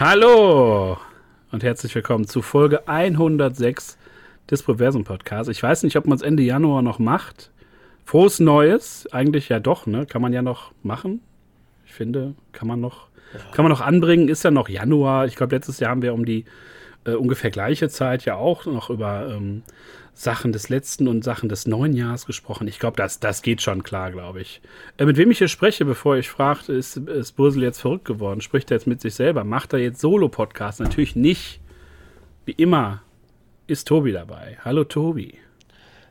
Hallo und herzlich willkommen zu Folge 106 des Proversum Podcasts. Ich weiß nicht, ob man es Ende Januar noch macht. Frohes Neues, eigentlich ja doch, ne? Kann man ja noch machen. Ich finde, kann man noch, ja. kann man noch anbringen. Ist ja noch Januar. Ich glaube, letztes Jahr haben wir um die äh, ungefähr gleiche Zeit ja auch noch über ähm, Sachen des letzten und Sachen des neuen Jahres gesprochen. Ich glaube, das, das geht schon klar, glaube ich. Äh, mit wem ich hier spreche, bevor ich frage, ist, ist Bursel jetzt verrückt geworden? Spricht er jetzt mit sich selber? Macht er jetzt Solo-Podcast? Natürlich nicht. Wie immer ist Tobi dabei. Hallo Tobi.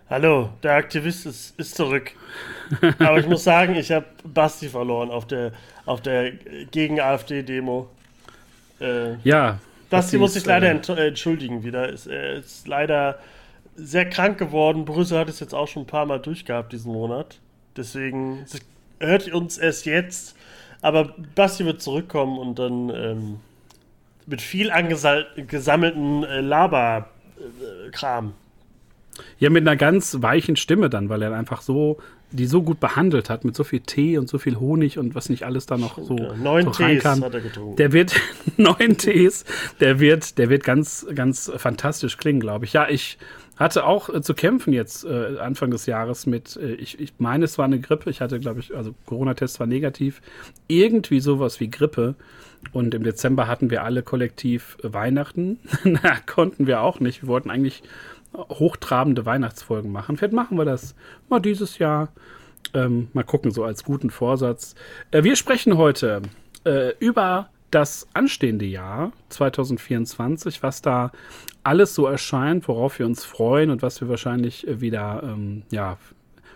Hallo, der Aktivist ist, ist zurück. Aber ich muss sagen, ich habe Basti verloren auf der, auf der gegen AfD-Demo. Äh, ja. Basti muss sich leider äh, entschuldigen wieder. Ist, er ist leider sehr krank geworden. Brüssel hat es jetzt auch schon ein paar Mal durchgehabt diesen Monat. Deswegen hört uns erst jetzt. Aber Basti wird zurückkommen und dann ähm, mit viel angesammelten äh, Laber-Kram. Ja, mit einer ganz weichen Stimme dann, weil er einfach so, die so gut behandelt hat, mit so viel Tee und so viel Honig und was nicht alles da noch so, neun so Tees kann. hat er getrunken. Der wird, neun Tees, der wird, der wird ganz, ganz fantastisch klingen, glaube ich. Ja, ich hatte auch äh, zu kämpfen jetzt äh, Anfang des Jahres mit, äh, ich, ich meine, es war eine Grippe. Ich hatte, glaube ich, also Corona-Test war negativ. Irgendwie sowas wie Grippe. Und im Dezember hatten wir alle kollektiv Weihnachten. Na, konnten wir auch nicht. Wir wollten eigentlich hochtrabende Weihnachtsfolgen machen. Vielleicht machen wir das mal dieses Jahr. Ähm, mal gucken, so als guten Vorsatz. Äh, wir sprechen heute äh, über das anstehende Jahr 2024, was da alles so erscheint, worauf wir uns freuen und was wir wahrscheinlich äh, wieder ähm, ja,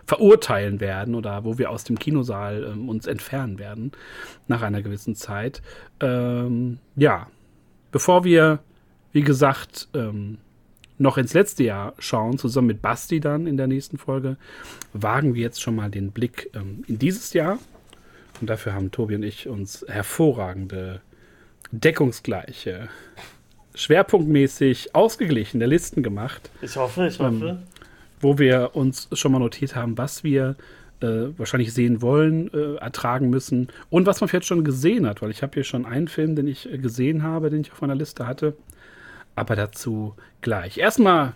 verurteilen werden oder wo wir aus dem Kinosaal ähm, uns entfernen werden nach einer gewissen Zeit. Ähm, ja, bevor wir, wie gesagt, ähm, noch ins letzte Jahr schauen, zusammen mit Basti dann in der nächsten Folge, wagen wir jetzt schon mal den Blick ähm, in dieses Jahr und dafür haben Tobi und ich uns hervorragende, deckungsgleiche, schwerpunktmäßig ausgeglichene Listen gemacht. Ich hoffe, ich hoffe. Ähm, wo wir uns schon mal notiert haben, was wir äh, wahrscheinlich sehen wollen, äh, ertragen müssen und was man vielleicht schon gesehen hat, weil ich habe hier schon einen Film, den ich äh, gesehen habe, den ich auf meiner Liste hatte. Aber dazu gleich. Erstmal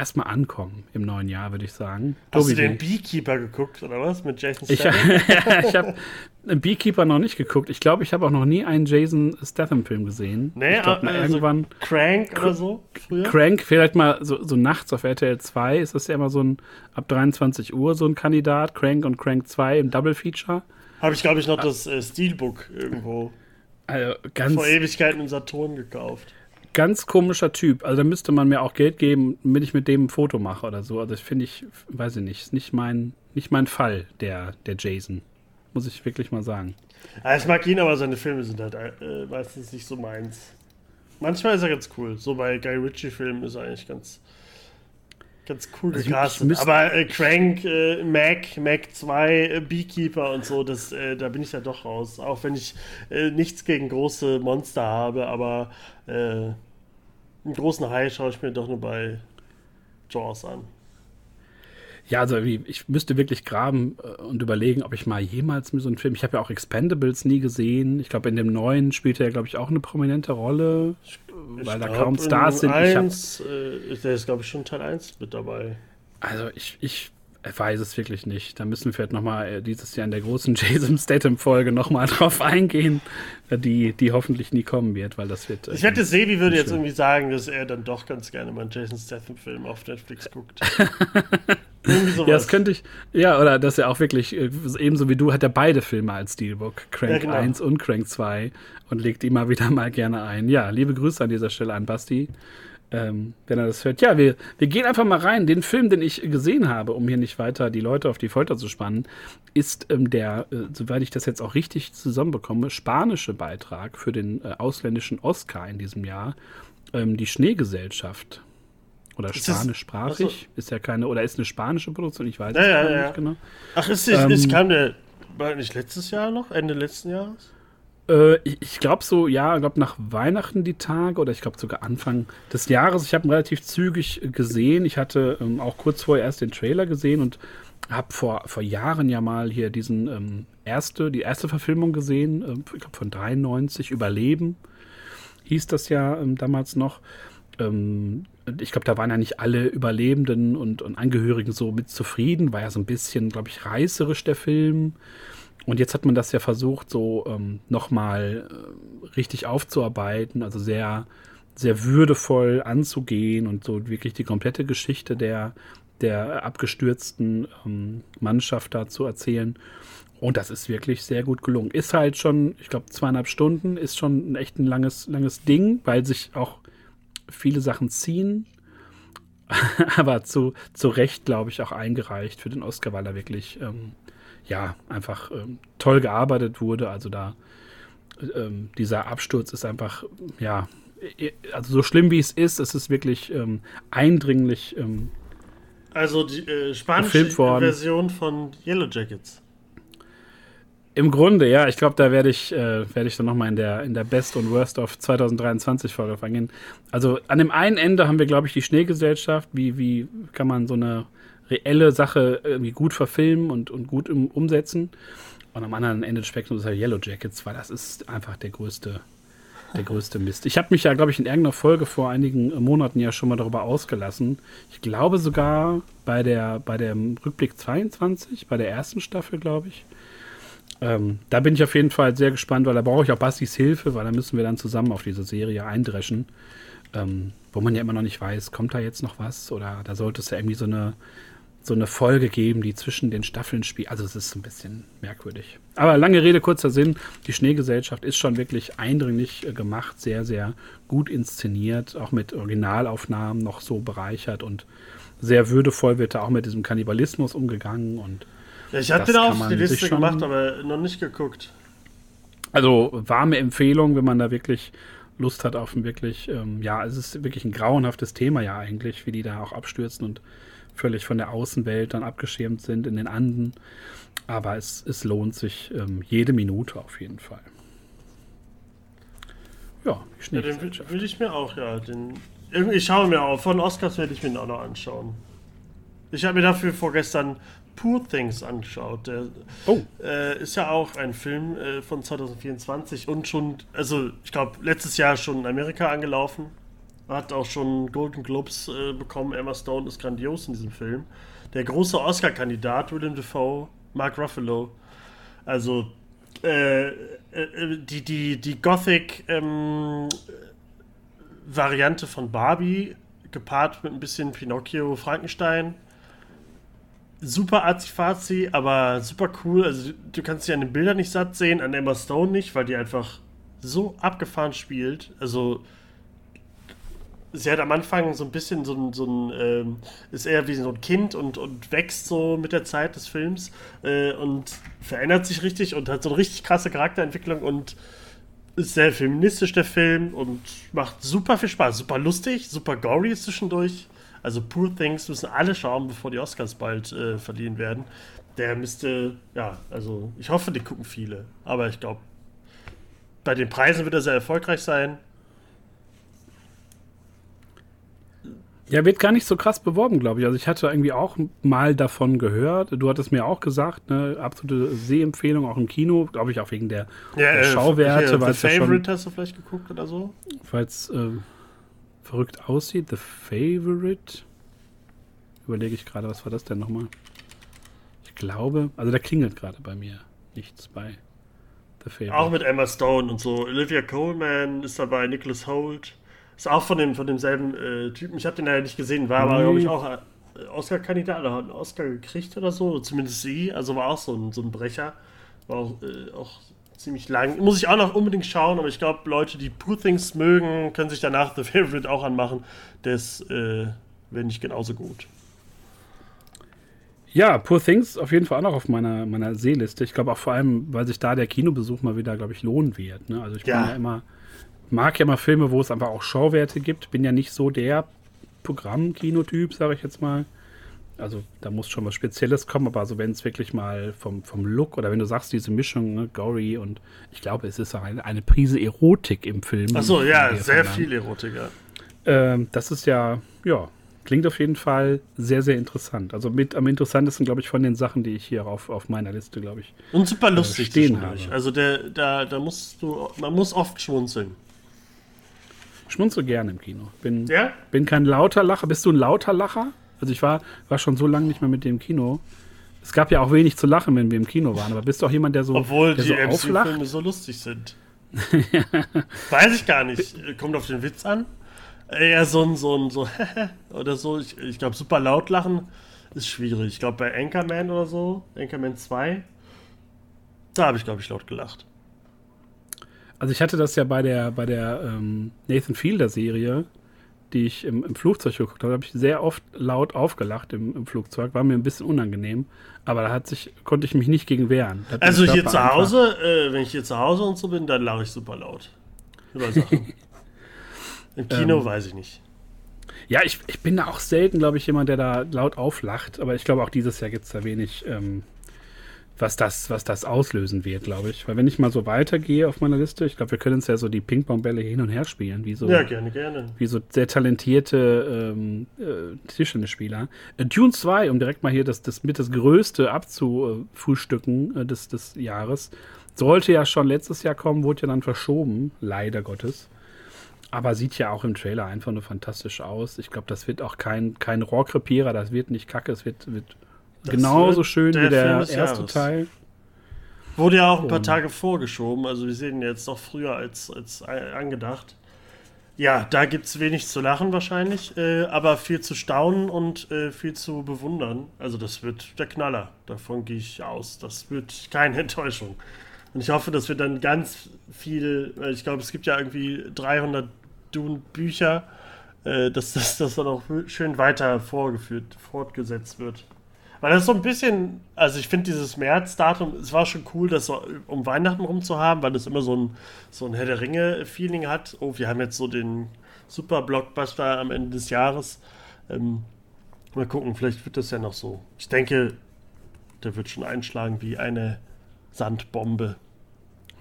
erstmal ankommen im neuen Jahr, würde ich sagen. Hast Tobi, du den Beekeeper geguckt oder was mit Jason Statham? Ich, ich habe den Beekeeper noch nicht geguckt. Ich glaube, ich habe auch noch nie einen Jason Statham Film gesehen. Nee, ich glaub, also irgendwann Crank oder so früher. Crank, vielleicht mal so, so nachts auf RTL 2 ist das ja immer so ein ab 23 Uhr so ein Kandidat. Crank und Crank 2 im Double Feature. Habe ich glaube ich noch das äh, Steelbook irgendwo also, ganz vor Ewigkeiten im Saturn gekauft ganz komischer Typ. Also da müsste man mir auch Geld geben, wenn ich mit dem ein Foto mache oder so. Also das finde ich, weiß ich nicht, ist nicht mein, nicht mein Fall, der, der Jason. Muss ich wirklich mal sagen. Ja, ich mag ihn, aber seine Filme sind halt äh, meistens nicht so meins. Manchmal ist er ganz cool. So bei Guy Ritchie-Filmen ist er eigentlich ganz, ganz cool also gecastet. Aber äh, Crank, äh, Mac, Mac 2, äh, Beekeeper und so, das, äh, da bin ich ja doch raus. Auch wenn ich äh, nichts gegen große Monster habe, aber äh, einen großen Hai schaue ich mir doch nur bei Jaws an. Ja, also ich müsste wirklich graben und überlegen, ob ich mal jemals mir so einen Film. Ich habe ja auch Expendables nie gesehen. Ich glaube, in dem neuen spielt er, glaube ich, auch eine prominente Rolle, weil da kaum Stars sind. Eins, ich hab, der ist, glaube ich, schon Teil 1 mit dabei. Also ich, ich weiß es wirklich nicht. Da müssen wir vielleicht nochmal äh, dieses Jahr in der großen Jason Statham-Folge nochmal drauf eingehen, die, die hoffentlich nie kommen wird, weil das wird. Äh, ich wette, Sebi würde jetzt irgendwie sagen, dass er dann doch ganz gerne mal einen Jason Statham-Film auf Netflix guckt. ja, das könnte ich. Ja, oder dass er auch wirklich, äh, ebenso wie du, hat er beide Filme als Steelbook. Crank ja, genau. 1 und Crank 2 und legt immer wieder mal gerne ein. Ja, liebe Grüße an dieser Stelle an Basti ähm, wenn er das hört. Ja, wir, wir gehen einfach mal rein. Den Film, den ich gesehen habe, um hier nicht weiter die Leute auf die Folter zu spannen, ist ähm, der, äh, soweit ich das jetzt auch richtig zusammenbekomme, spanische Beitrag für den äh, ausländischen Oscar in diesem Jahr. Ähm, die Schneegesellschaft. Oder spanischsprachig. Ist ja keine, oder ist eine spanische Produktion, ich weiß ja, es ja, ja. nicht genau. Ach, ist, ist, ähm, ist kam der, war nicht letztes Jahr noch? Ende letzten Jahres? Äh, ich glaube so, ja, ich glaube nach Weihnachten die Tage oder ich glaube sogar Anfang des Jahres. Ich habe ihn relativ zügig gesehen. Ich hatte ähm, auch kurz vorher erst den Trailer gesehen und habe vor, vor Jahren ja mal hier diesen ähm, erste, die erste Verfilmung gesehen, äh, ich glaube von 93, Überleben. hieß das ja ähm, damals noch. Ähm, ich glaube, da waren ja nicht alle Überlebenden und, und Angehörigen so mit zufrieden. War ja so ein bisschen, glaube ich, reißerisch der Film. Und jetzt hat man das ja versucht, so ähm, nochmal äh, richtig aufzuarbeiten, also sehr, sehr würdevoll anzugehen und so wirklich die komplette Geschichte der, der abgestürzten ähm, Mannschaft da zu erzählen. Und das ist wirklich sehr gut gelungen. Ist halt schon, ich glaube, zweieinhalb Stunden, ist schon ein echt ein langes, langes Ding, weil sich auch viele Sachen ziehen. Aber zu, zu Recht, glaube ich, auch eingereicht für den Oscar, weil er wirklich, ähm, ja, einfach ähm, toll gearbeitet wurde. Also da, ähm, dieser Absturz ist einfach, ja, also so schlimm wie es ist, es ist wirklich ähm, eindringlich. Ähm, also die äh, spanische Version von Yellow Jackets. Im Grunde, ja. Ich glaube, da werde ich, äh, werde ich dann nochmal in der, in der Best und Worst of 2023 Folge eingehen. Also an dem einen Ende haben wir, glaube ich, die Schneegesellschaft. Wie, wie kann man so eine reelle Sache irgendwie gut verfilmen und, und gut im, umsetzen? Und am anderen Ende des Spektrums ist halt Yellow Jackets, weil das ist einfach der größte, der größte Mist. Ich habe mich ja, glaube ich, in irgendeiner Folge vor einigen Monaten ja schon mal darüber ausgelassen. Ich glaube sogar bei der, bei dem Rückblick 22, bei der ersten Staffel, glaube ich ähm, da bin ich auf jeden Fall sehr gespannt, weil da brauche ich auch Bastis Hilfe, weil da müssen wir dann zusammen auf diese Serie eindreschen. Ähm, wo man ja immer noch nicht weiß, kommt da jetzt noch was? Oder da sollte es ja irgendwie so eine, so eine Folge geben, die zwischen den Staffeln spielt. Also es ist ein bisschen merkwürdig. Aber lange Rede, kurzer Sinn. Die Schneegesellschaft ist schon wirklich eindringlich äh, gemacht, sehr, sehr gut inszeniert, auch mit Originalaufnahmen noch so bereichert und sehr würdevoll wird da auch mit diesem Kannibalismus umgegangen und ja, ich hatte den auf die Liste gemacht, aber noch nicht geguckt. Also warme Empfehlung, wenn man da wirklich Lust hat auf ein wirklich, ähm, ja, es ist wirklich ein grauenhaftes Thema ja eigentlich, wie die da auch abstürzen und völlig von der Außenwelt dann abgeschirmt sind in den Anden. Aber es, es lohnt sich ähm, jede Minute auf jeden Fall. Ja, die ja, den will ich mir auch, ja. Den, ich schaue mir auch, von Oscars werde ich mir den auch noch anschauen. Ich habe mir dafür vorgestern Poor Things anschaut. Der oh. äh, ist ja auch ein Film äh, von 2024 und schon, also ich glaube, letztes Jahr schon in Amerika angelaufen. Hat auch schon Golden Globes äh, bekommen. Emma Stone ist grandios in diesem Film. Der große Oscar-Kandidat, William Defoe, Mark Ruffalo. Also äh, äh, die, die, die Gothic-Variante ähm, von Barbie, gepaart mit ein bisschen Pinocchio, Frankenstein super arzi aber super cool. Also du kannst sie an den Bildern nicht satt sehen, an Emma Stone nicht, weil die einfach so abgefahren spielt. Also sie hat am Anfang so ein bisschen so ein, so ein ähm, ist eher wie so ein Kind und, und wächst so mit der Zeit des Films äh, und verändert sich richtig und hat so eine richtig krasse Charakterentwicklung und ist sehr feministisch der Film und macht super viel Spaß, super lustig, super gory zwischendurch. Also Poor Things müssen alle schauen, bevor die Oscars bald äh, verliehen werden. Der müsste, ja, also ich hoffe, die gucken viele. Aber ich glaube, bei den Preisen wird er sehr erfolgreich sein. Ja, wird gar nicht so krass beworben, glaube ich. Also ich hatte irgendwie auch mal davon gehört. Du hattest mir auch gesagt, ne, absolute Sehempfehlung auch im Kino, glaube ich auch wegen der, ja, der äh, Schauwerte. Weil The Favorite ja hast du vielleicht geguckt oder so? Weil es äh, verrückt aussieht. The Favorite. Überlege ich gerade, was war das denn nochmal? Ich glaube, also da klingelt gerade bei mir nichts bei The Favorite. Auch mit Emma Stone und so. Olivia Coleman ist dabei, Nicholas Holt. Ist auch von, dem, von demselben äh, Typen. Ich habe den leider nicht gesehen, war nee. aber, glaube ich, auch äh, Oscar-Kandidat oder hat einen Oscar gekriegt oder so. Zumindest sie. Also war auch so ein, so ein Brecher. War auch, äh, auch ziemlich lang. Muss ich auch noch unbedingt schauen, aber ich glaube, Leute, die Poor Things mögen, können sich danach The Favorite auch anmachen. Das äh, wäre nicht genauso gut. Ja, Poor Things auf jeden Fall auch noch auf meiner, meiner Seeliste. Ich glaube auch vor allem, weil sich da der Kinobesuch mal wieder, glaube ich, lohnen wird. Ne? Also ich ja. bin ja immer, mag ja immer Filme, wo es einfach auch Schauwerte gibt. Bin ja nicht so der Programm-Kinotyp, sage ich jetzt mal. Also da muss schon was Spezielles kommen, aber also wenn es wirklich mal vom, vom Look oder wenn du sagst, diese Mischung, ne, Gory und ich glaube, es ist eine, eine Prise Erotik im Film. Achso, ja, sehr viel Erotik, ja. Ähm, das ist ja, ja, klingt auf jeden Fall sehr, sehr interessant. Also mit am interessantesten, glaube ich, von den Sachen, die ich hier auf, auf meiner Liste, glaube ich. Und super äh, lustig äh, stehen habe. Also der, da, da musst du, man muss oft schmunzeln. Schmunzel gerne im Kino. Bin, ja? bin kein lauter Lacher. Bist du ein lauter Lacher? Also ich war, war schon so lange nicht mehr mit dem Kino. Es gab ja auch wenig zu lachen, wenn wir im Kino waren, aber bist du auch jemand, der so, Obwohl der die so MCU-Filme so lustig sind. Weiß ich gar nicht. Kommt auf den Witz an. Eher so ein, so ein, so, oder so. Ich, ich glaube, super laut lachen ist schwierig. Ich glaube, bei Anchorman oder so, Anchorman 2, da habe ich, glaube ich, laut gelacht. Also ich hatte das ja bei der, bei der ähm, Nathan Fielder Serie, die ich im, im Flugzeug geguckt habe, habe ich sehr oft laut aufgelacht im, im, Flugzeug. War mir ein bisschen unangenehm, aber da hat sich, konnte ich mich nicht gegen wehren. Also hier zu Hause, äh, wenn ich hier zu Hause und so bin, dann lache ich super laut. Über Sachen. Im Kino ähm, weiß ich nicht. Ja, ich, ich bin da auch selten, glaube ich, jemand, der da laut auflacht, aber ich glaube auch dieses Jahr gibt es da wenig ähm, was das, was das auslösen wird, glaube ich. Weil wenn ich mal so weitergehe auf meiner Liste, ich glaube, wir können uns ja so die Ping-Pong-Bälle hin und her spielen, wie so, ja, gerne, gerne. Wie so sehr talentierte ähm, äh, Tischtennisspieler. Äh, Dune 2, um direkt mal hier das, das mit das Größte abzufrühstücken äh, des, des Jahres, sollte ja schon letztes Jahr kommen, wurde ja dann verschoben, leider Gottes. Aber sieht ja auch im Trailer einfach nur fantastisch aus. Ich glaube, das wird auch kein, kein Rohrkrepierer, das wird nicht kacke, es wird, wird das Genauso schön der wie der erste Jahres. Teil. Wurde ja auch ein paar Tage vorgeschoben, also wir sehen jetzt doch früher als, als angedacht. Ja, da gibt es wenig zu lachen wahrscheinlich, äh, aber viel zu staunen und äh, viel zu bewundern. Also das wird der Knaller, davon gehe ich aus. Das wird keine Enttäuschung. Und ich hoffe, dass wir dann ganz viel, ich glaube, es gibt ja irgendwie 300 Dune-Bücher, äh, dass das dass dann auch schön weiter vorgeführt, fortgesetzt wird. Weil das ist so ein bisschen, also ich finde dieses März-Datum, es war schon cool, das so um Weihnachten rum zu haben, weil das immer so ein, so ein Herr der Ringe-Feeling hat. Oh, wir haben jetzt so den Super-Blockbuster am Ende des Jahres. Ähm, mal gucken, vielleicht wird das ja noch so. Ich denke, der wird schon einschlagen wie eine Sandbombe.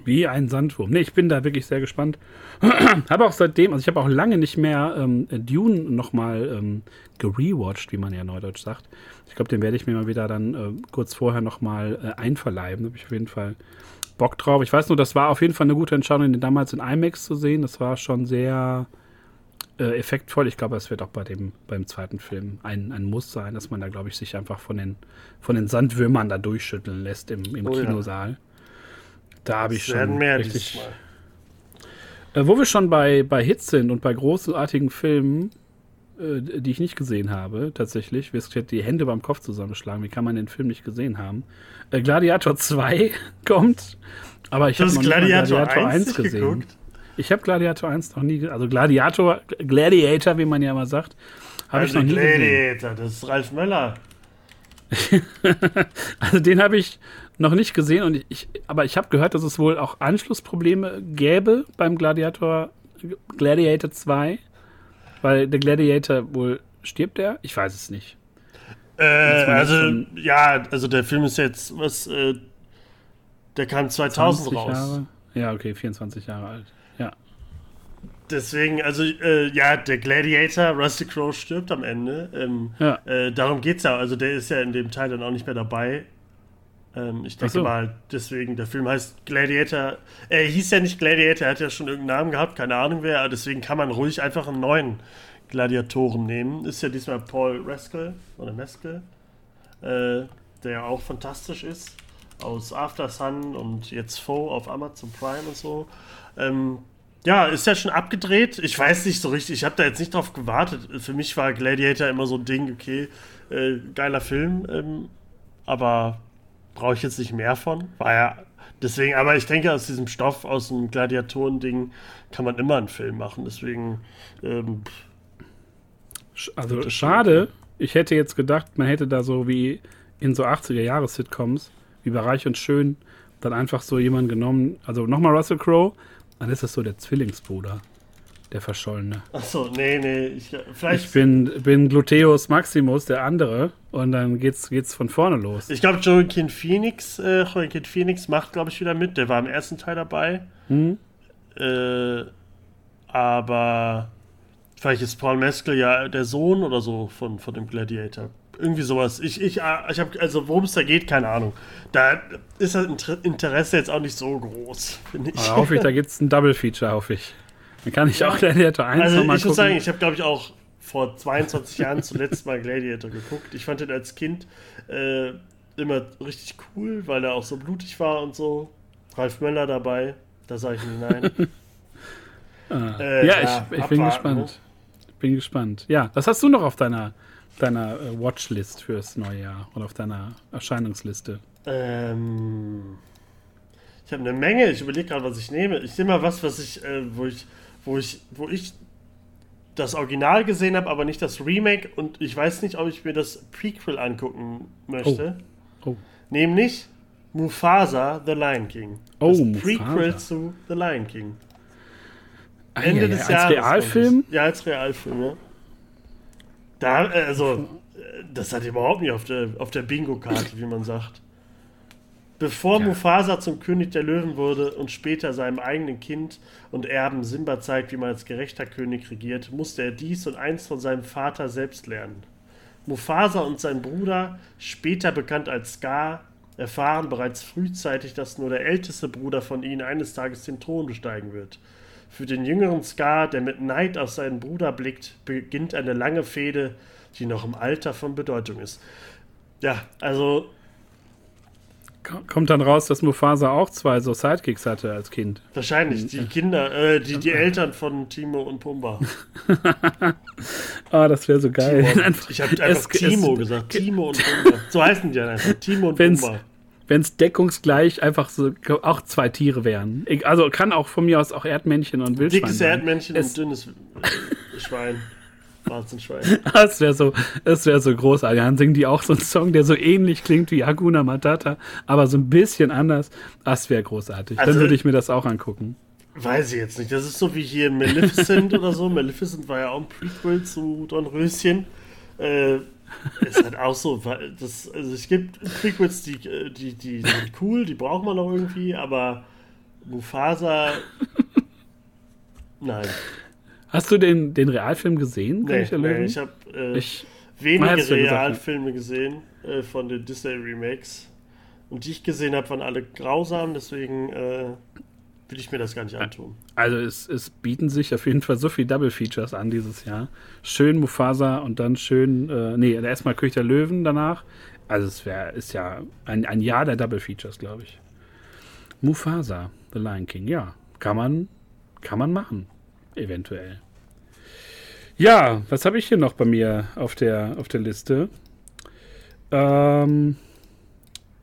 Wie ein Sandwurm. Nee, ich bin da wirklich sehr gespannt. habe auch seitdem, also ich habe auch lange nicht mehr ähm, Dune nochmal ähm, gerewatcht, wie man ja neudeutsch sagt. Ich glaube, den werde ich mir mal wieder dann äh, kurz vorher nochmal äh, einverleiben. Da habe ich auf jeden Fall Bock drauf. Ich weiß nur, das war auf jeden Fall eine gute Entscheidung, den damals in IMAX zu sehen. Das war schon sehr äh, effektvoll. Ich glaube, es wird auch bei dem, beim zweiten Film ein, ein Muss sein, dass man da, glaube ich, sich einfach von den, von den Sandwürmern da durchschütteln lässt im, im oh, Kinosaal. Ja. Da habe ich schon mehr richtig. Äh, wo wir schon bei, bei Hits sind und bei großartigen Filmen, äh, die ich nicht gesehen habe, tatsächlich, wirst du die Hände beim Kopf zusammenschlagen. Wie kann man den Film nicht gesehen haben? Äh, Gladiator 2 kommt, aber ich habe noch Gladiator, Gladiator 1, 1 gesehen. Geguckt? Ich habe Gladiator 1 noch nie, also Gladiator, Gladiator, wie man ja immer sagt, habe ich noch nie Gladiator, gesehen. Gladiator, das ist Ralf Möller. also den habe ich noch nicht gesehen und ich, aber ich habe gehört, dass es wohl auch Anschlussprobleme gäbe beim Gladiator Gladiator 2, weil der Gladiator wohl stirbt er? Ich weiß es nicht. Äh, also ja, also der Film ist jetzt was äh, der kam 2000 raus. Jahre? Ja, okay, 24 Jahre alt. Ja. Deswegen, also äh, ja, der Gladiator, Rusty Crowe stirbt am Ende. Ähm, ja. Äh, darum geht's ja. Also der ist ja in dem Teil dann auch nicht mehr dabei. Ähm, ich denke so. mal, deswegen, der Film heißt Gladiator. Er hieß ja nicht Gladiator, er hat ja schon irgendeinen Namen gehabt, keine Ahnung wer, aber deswegen kann man ruhig einfach einen neuen Gladiatoren nehmen. Ist ja diesmal Paul Rascal oder Mescal, äh, der ja auch fantastisch ist. Aus After Sun und jetzt Foe auf Amazon Prime und so. Ähm, ja, ist ja schon abgedreht. Ich weiß nicht so richtig, ich habe da jetzt nicht drauf gewartet. Für mich war Gladiator immer so ein Ding, okay, äh, geiler Film, ähm, aber brauche ich jetzt nicht mehr von. War ja deswegen, aber ich denke, aus diesem Stoff, aus dem Gladiatoren-Ding, kann man immer einen Film machen. Deswegen. Ähm, also schade. Ich hätte jetzt gedacht, man hätte da so wie in so 80er-Jahres-Sitcoms, wie bei Reich und Schön, dann einfach so jemanden genommen. Also nochmal Russell Crowe, dann ist das so der Zwillingsbruder der Verschollene. Achso, nee, nee. Ich, vielleicht ich bin, bin Gluteus Maximus, der andere, und dann geht's, geht's von vorne los. Ich glaube, Joaquin Phoenix, äh, Joaquin Phoenix macht, glaube ich, wieder mit. Der war im ersten Teil dabei. Hm? Äh, aber vielleicht ist Paul Mescal ja der Sohn oder so von, von dem Gladiator. Irgendwie sowas. Ich, ich, äh, ich habe, also worum es da geht, keine Ahnung. Da ist das Interesse jetzt auch nicht so groß, finde ich. Aber hoffe ich, da gibt es ein Double Feature, hoffe ich. Dann kann ich auch Gladiator 1 also nochmal gucken. Ich muss sagen, ich habe, glaube ich, auch vor 22 Jahren zuletzt mal Gladiator geguckt. Ich fand den als Kind äh, immer richtig cool, weil er auch so blutig war und so. Ralf Möller dabei, da sage ich nicht nein. ah. äh, ja, ja, ich, ich bin gespannt. Ne? bin gespannt. Ja, was hast du noch auf deiner, deiner äh, Watchlist fürs neue Jahr oder auf deiner Erscheinungsliste? Ähm, ich habe eine Menge. Ich überlege gerade, was ich nehme. Ich nehme mal was, was ich, äh, wo ich, wo ich, wo ich das Original gesehen habe, aber nicht das Remake und ich weiß nicht, ob ich mir das Prequel angucken möchte. Oh. oh. Nämlich Mufasa, The Lion King. Oh, das Mufasa. Prequel zu The Lion King. Ende ja, ja, des als Jahres. Als Realfilm? Ja, als Realfilm, ja. Da, also, das hat überhaupt nicht auf der, auf der Bingo-Karte, wie man sagt. Bevor ja. Mufasa zum König der Löwen wurde und später seinem eigenen Kind und Erben Simba zeigt, wie man als gerechter König regiert, musste er dies und eins von seinem Vater selbst lernen. Mufasa und sein Bruder, später bekannt als Scar, erfahren bereits frühzeitig, dass nur der älteste Bruder von ihnen eines Tages den Thron besteigen wird. Für den jüngeren Scar, der mit Neid auf seinen Bruder blickt, beginnt eine lange Fehde, die noch im Alter von Bedeutung ist. Ja, also. Kommt dann raus, dass Mufasa auch zwei so Sidekicks hatte als Kind. Wahrscheinlich, die Kinder, äh, die, die Eltern von Timo und Pumba. oh, das wäre so geil. Timo, ich habe einfach es, Timo es, gesagt. Timo und Pumba. So heißen die ja einfach. Timo und Pumba wenn es deckungsgleich einfach so auch zwei Tiere wären. Also kann auch von mir aus auch Erdmännchen und Wildschwein Dickes. Erdmännchen es und dünnes Schwein. Schwein. Das wäre so, das wäre so großartig. Dann singen die auch so einen Song, der so ähnlich klingt wie Hakuna Matata, aber so ein bisschen anders. Das wäre großartig. Also, Dann würde ich mir das auch angucken. Weiß ich jetzt nicht. Das ist so wie hier Maleficent oder so. Maleficent war ja auch ein Prequel zu Don Röschen. Äh, ist halt auch so, das, also es gibt Prequels, die, die, die sind cool, die braucht man noch irgendwie, aber Mufasa, nein. Hast du den, den Realfilm gesehen? Nee, ich, nee, ich habe äh, wenige Realfilme gesehen äh, von den Disney Remakes. Und die ich gesehen habe, waren alle grausam, deswegen äh, will ich mir das gar nicht antun. Also es, es bieten sich auf jeden Fall so viele Double Features an dieses Jahr. Schön Mufasa und dann schön, äh, nee, erstmal König der Löwen danach. Also es wäre, ist ja ein, ein Jahr der Double Features, glaube ich. Mufasa, The Lion King, ja, kann man, kann man machen, eventuell. Ja, was habe ich hier noch bei mir auf der, auf der Liste? Ähm,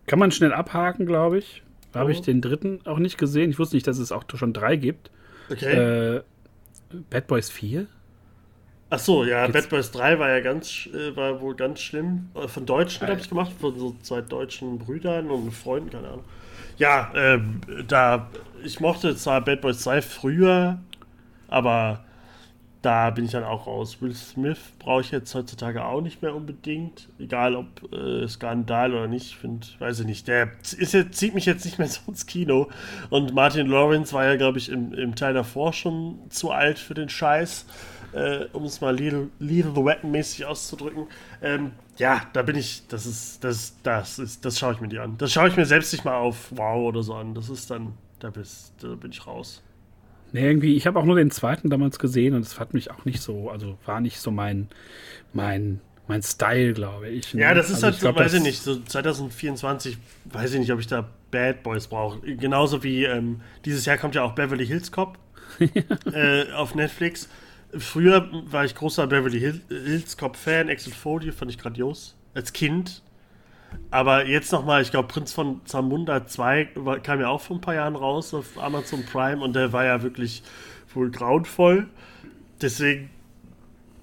kann man schnell abhaken, glaube ich. Da habe ich den dritten auch nicht gesehen. Ich wusste nicht, dass es auch schon drei gibt. Okay. Äh, Bad Boys 4? Ach so, ja, Gibt's? Bad Boys 3 war ja ganz, äh, war wohl ganz schlimm. Äh, von Deutschen habe ich gemacht, von so zwei deutschen Brüdern und Freunden, keine Ahnung. Ja, äh, da, ich mochte zwar Bad Boys 2 früher, aber da bin ich dann auch raus. Will Smith brauche ich jetzt heutzutage auch nicht mehr unbedingt. Egal ob äh, Skandal oder nicht, ich finde, weiß ich nicht. Der ist jetzt, zieht mich jetzt nicht mehr so ins Kino. Und Martin Lawrence war ja, glaube ich, im, im Teil davor schon zu alt für den Scheiß. Äh, um es mal Lethal, Lethal Weapon-mäßig auszudrücken. Ähm, ja, da bin ich, das ist, das, das ist, das schaue ich mir die an. Das schaue ich mir selbst nicht mal auf Wow oder so an. Das ist dann, da, bist, da bin ich raus. Nee, irgendwie, ich habe auch nur den zweiten damals gesehen und es hat mich auch nicht so, also war nicht so mein, mein, mein Style, glaube ich. Ne? Ja, das ist also halt ich glaub, weiß ich nicht, so 2024, weiß ich nicht, ob ich da Bad Boys brauche. Genauso wie ähm, dieses Jahr kommt ja auch Beverly Hills Cop äh, auf Netflix. Früher war ich großer Beverly Hills Cop Fan, Exit Folio fand ich grandios. Als Kind aber jetzt nochmal, ich glaube, Prinz von Zamunda 2 kam ja auch vor ein paar Jahren raus auf Amazon Prime und der war ja wirklich wohl grauenvoll. Deswegen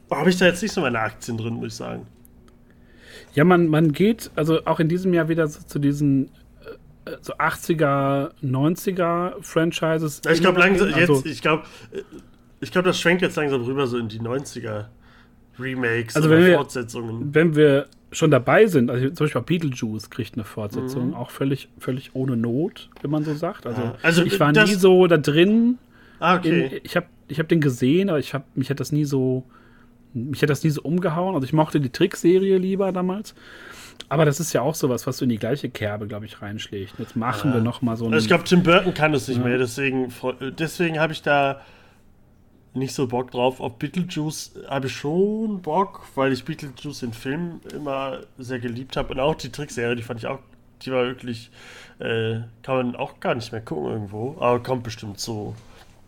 habe ich da jetzt nicht so meine Aktien drin, muss ich sagen. Ja, man, man geht also auch in diesem Jahr wieder so zu diesen äh, so 80er, 90er Franchises. ich glaube langsam, also, jetzt, ich glaube, ich glaube, das schwenkt jetzt langsam rüber so in die 90er Remakes also oder wir, Fortsetzungen. Wenn wir schon dabei sind, also zum Beispiel Beetlejuice kriegt eine Fortsetzung, mhm. auch völlig, völlig ohne Not, wenn man so sagt. Also, ja. also ich war nie so da drin. Ah, okay. In, ich habe ich hab den gesehen, aber ich hab, mich hat das nie so, mich hat das nie so umgehauen. Also ich mochte die Trickserie lieber damals. Aber das ist ja auch sowas, was so in die gleiche Kerbe, glaube ich, reinschlägt. Jetzt machen ja. wir noch mal so einen, Ich glaube, Tim Burton kann es nicht ja. mehr, deswegen, deswegen habe ich da nicht so Bock drauf. Auf Beetlejuice habe ich schon Bock, weil ich Beetlejuice in Filmen immer sehr geliebt habe. Und auch die Trickserie, die fand ich auch, die war wirklich, äh, kann man auch gar nicht mehr gucken irgendwo. Aber kommt bestimmt so.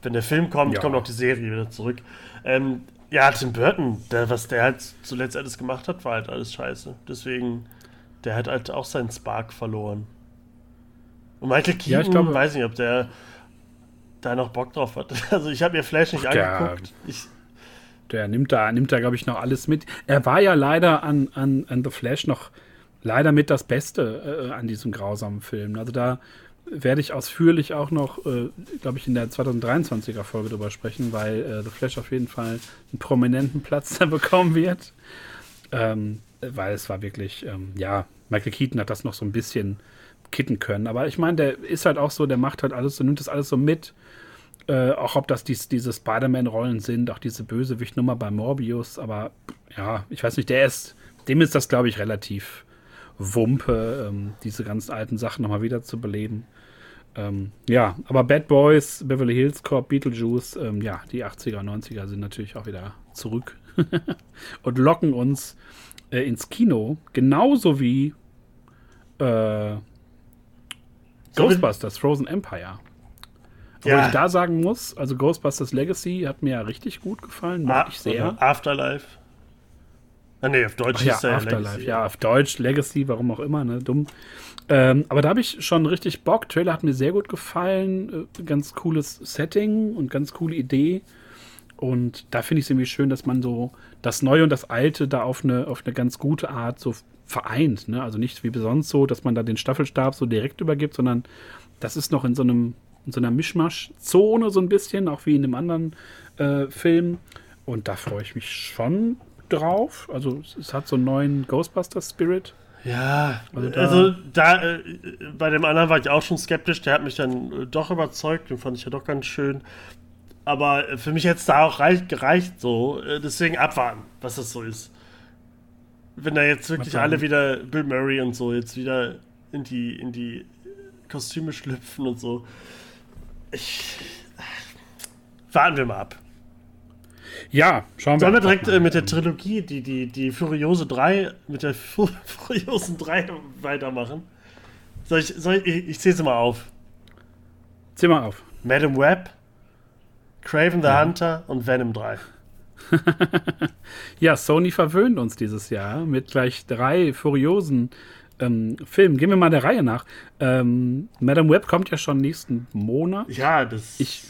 Wenn der Film kommt, ja. kommt auch die Serie wieder zurück. Ähm, ja, Tim Burton, der, was der halt zuletzt alles gemacht hat, war halt alles scheiße. Deswegen, der hat halt auch seinen Spark verloren. Und Michael Keaton, ja, ich glaube, weiß nicht, ob der da noch Bock drauf hat. Also ich habe mir Flash nicht der, angeguckt. Ich, der nimmt da, nimmt da, glaube ich, noch alles mit. Er war ja leider an, an, an The Flash noch leider mit das Beste äh, an diesem grausamen Film. Also da werde ich ausführlich auch noch, äh, glaube ich, in der 2023er Folge drüber sprechen, weil äh, The Flash auf jeden Fall einen prominenten Platz da bekommen wird. Ähm, weil es war wirklich, ähm, ja, Michael Keaton hat das noch so ein bisschen kitten können. Aber ich meine, der ist halt auch so, der macht halt alles so, nimmt das alles so mit. Äh, auch ob das dies, diese Spider-Man-Rollen sind, auch diese Bösewicht-Nummer bei Morbius. Aber ja, ich weiß nicht, der ist, dem ist das, glaube ich, relativ Wumpe, ähm, diese ganzen alten Sachen nochmal wieder zu beleben. Ähm, ja, aber Bad Boys, Beverly Hills Cop, Beetlejuice, ähm, ja, die 80er und 90er sind natürlich auch wieder zurück und locken uns äh, ins Kino, genauso wie äh, Ghostbusters, Frozen Empire. Ja. ich da sagen muss, also Ghostbusters Legacy hat mir ja richtig gut gefallen, mag ich sehr. Afterlife. Ah, nee, auf Deutsch Ach, ist ja Afterlife. Legacy. Ja, auf Deutsch Legacy, warum auch immer, ne, dumm. Ähm, aber da habe ich schon richtig Bock. Trailer hat mir sehr gut gefallen. Äh, ganz cooles Setting und ganz coole Idee. Und da finde ich es irgendwie schön, dass man so das Neue und das Alte da auf eine, auf eine ganz gute Art so vereint. Ne? Also nicht wie sonst so, dass man da den Staffelstab so direkt übergibt, sondern das ist noch in so einem in so einer Mischmasch-Zone so ein bisschen, auch wie in einem anderen äh, Film. Und da freue ich mich schon drauf. Also es hat so einen neuen Ghostbusters-Spirit. Ja, also da, also da äh, bei dem anderen war ich auch schon skeptisch. Der hat mich dann äh, doch überzeugt. Den fand ich ja doch ganz schön. Aber für mich hätte es da auch reich, gereicht so. Äh, deswegen abwarten, was das so ist. Wenn da jetzt wirklich alle wieder Bill Murray und so jetzt wieder in die, in die Kostüme schlüpfen und so. Ich. Warten wir mal ab. Ja, schauen wir Sollen wir direkt äh, mit der Trilogie, die, die, die Furiose 3, mit der Furiosen 3 weitermachen? Soll ich, soll ich, ich, ich zähle sie mal auf. Zähl mal auf. Madam Web, Craven the ja. Hunter und Venom 3. ja, Sony verwöhnt uns dieses Jahr mit gleich drei furiosen ähm, Filmen. Gehen wir mal der Reihe nach. Ähm, Madame Web kommt ja schon nächsten Monat. Ja, das. Ich,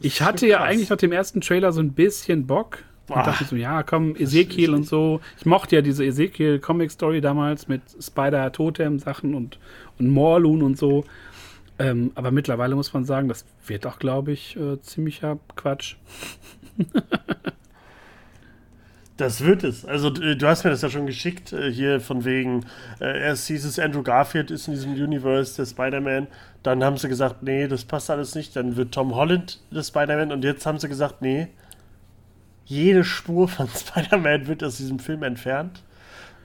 ich hatte ja eigentlich nach dem ersten Trailer so ein bisschen Bock. Und Boah, dachte so, ja, komm, Ezekiel und so. Ich mochte ja diese Ezekiel-Comic-Story damals mit Spider-Totem-Sachen und, und Morloon und so. Ähm, aber mittlerweile muss man sagen, das wird auch, glaube ich, äh, ziemlicher Quatsch. Das wird es. Also du hast mir das ja schon geschickt, äh, hier von wegen, äh, erst hieß es, Andrew Garfield ist in diesem Universe der Spider-Man. Dann haben sie gesagt, nee, das passt alles nicht. Dann wird Tom Holland der Spider-Man. Und jetzt haben sie gesagt, nee, jede Spur von Spider-Man wird aus diesem Film entfernt.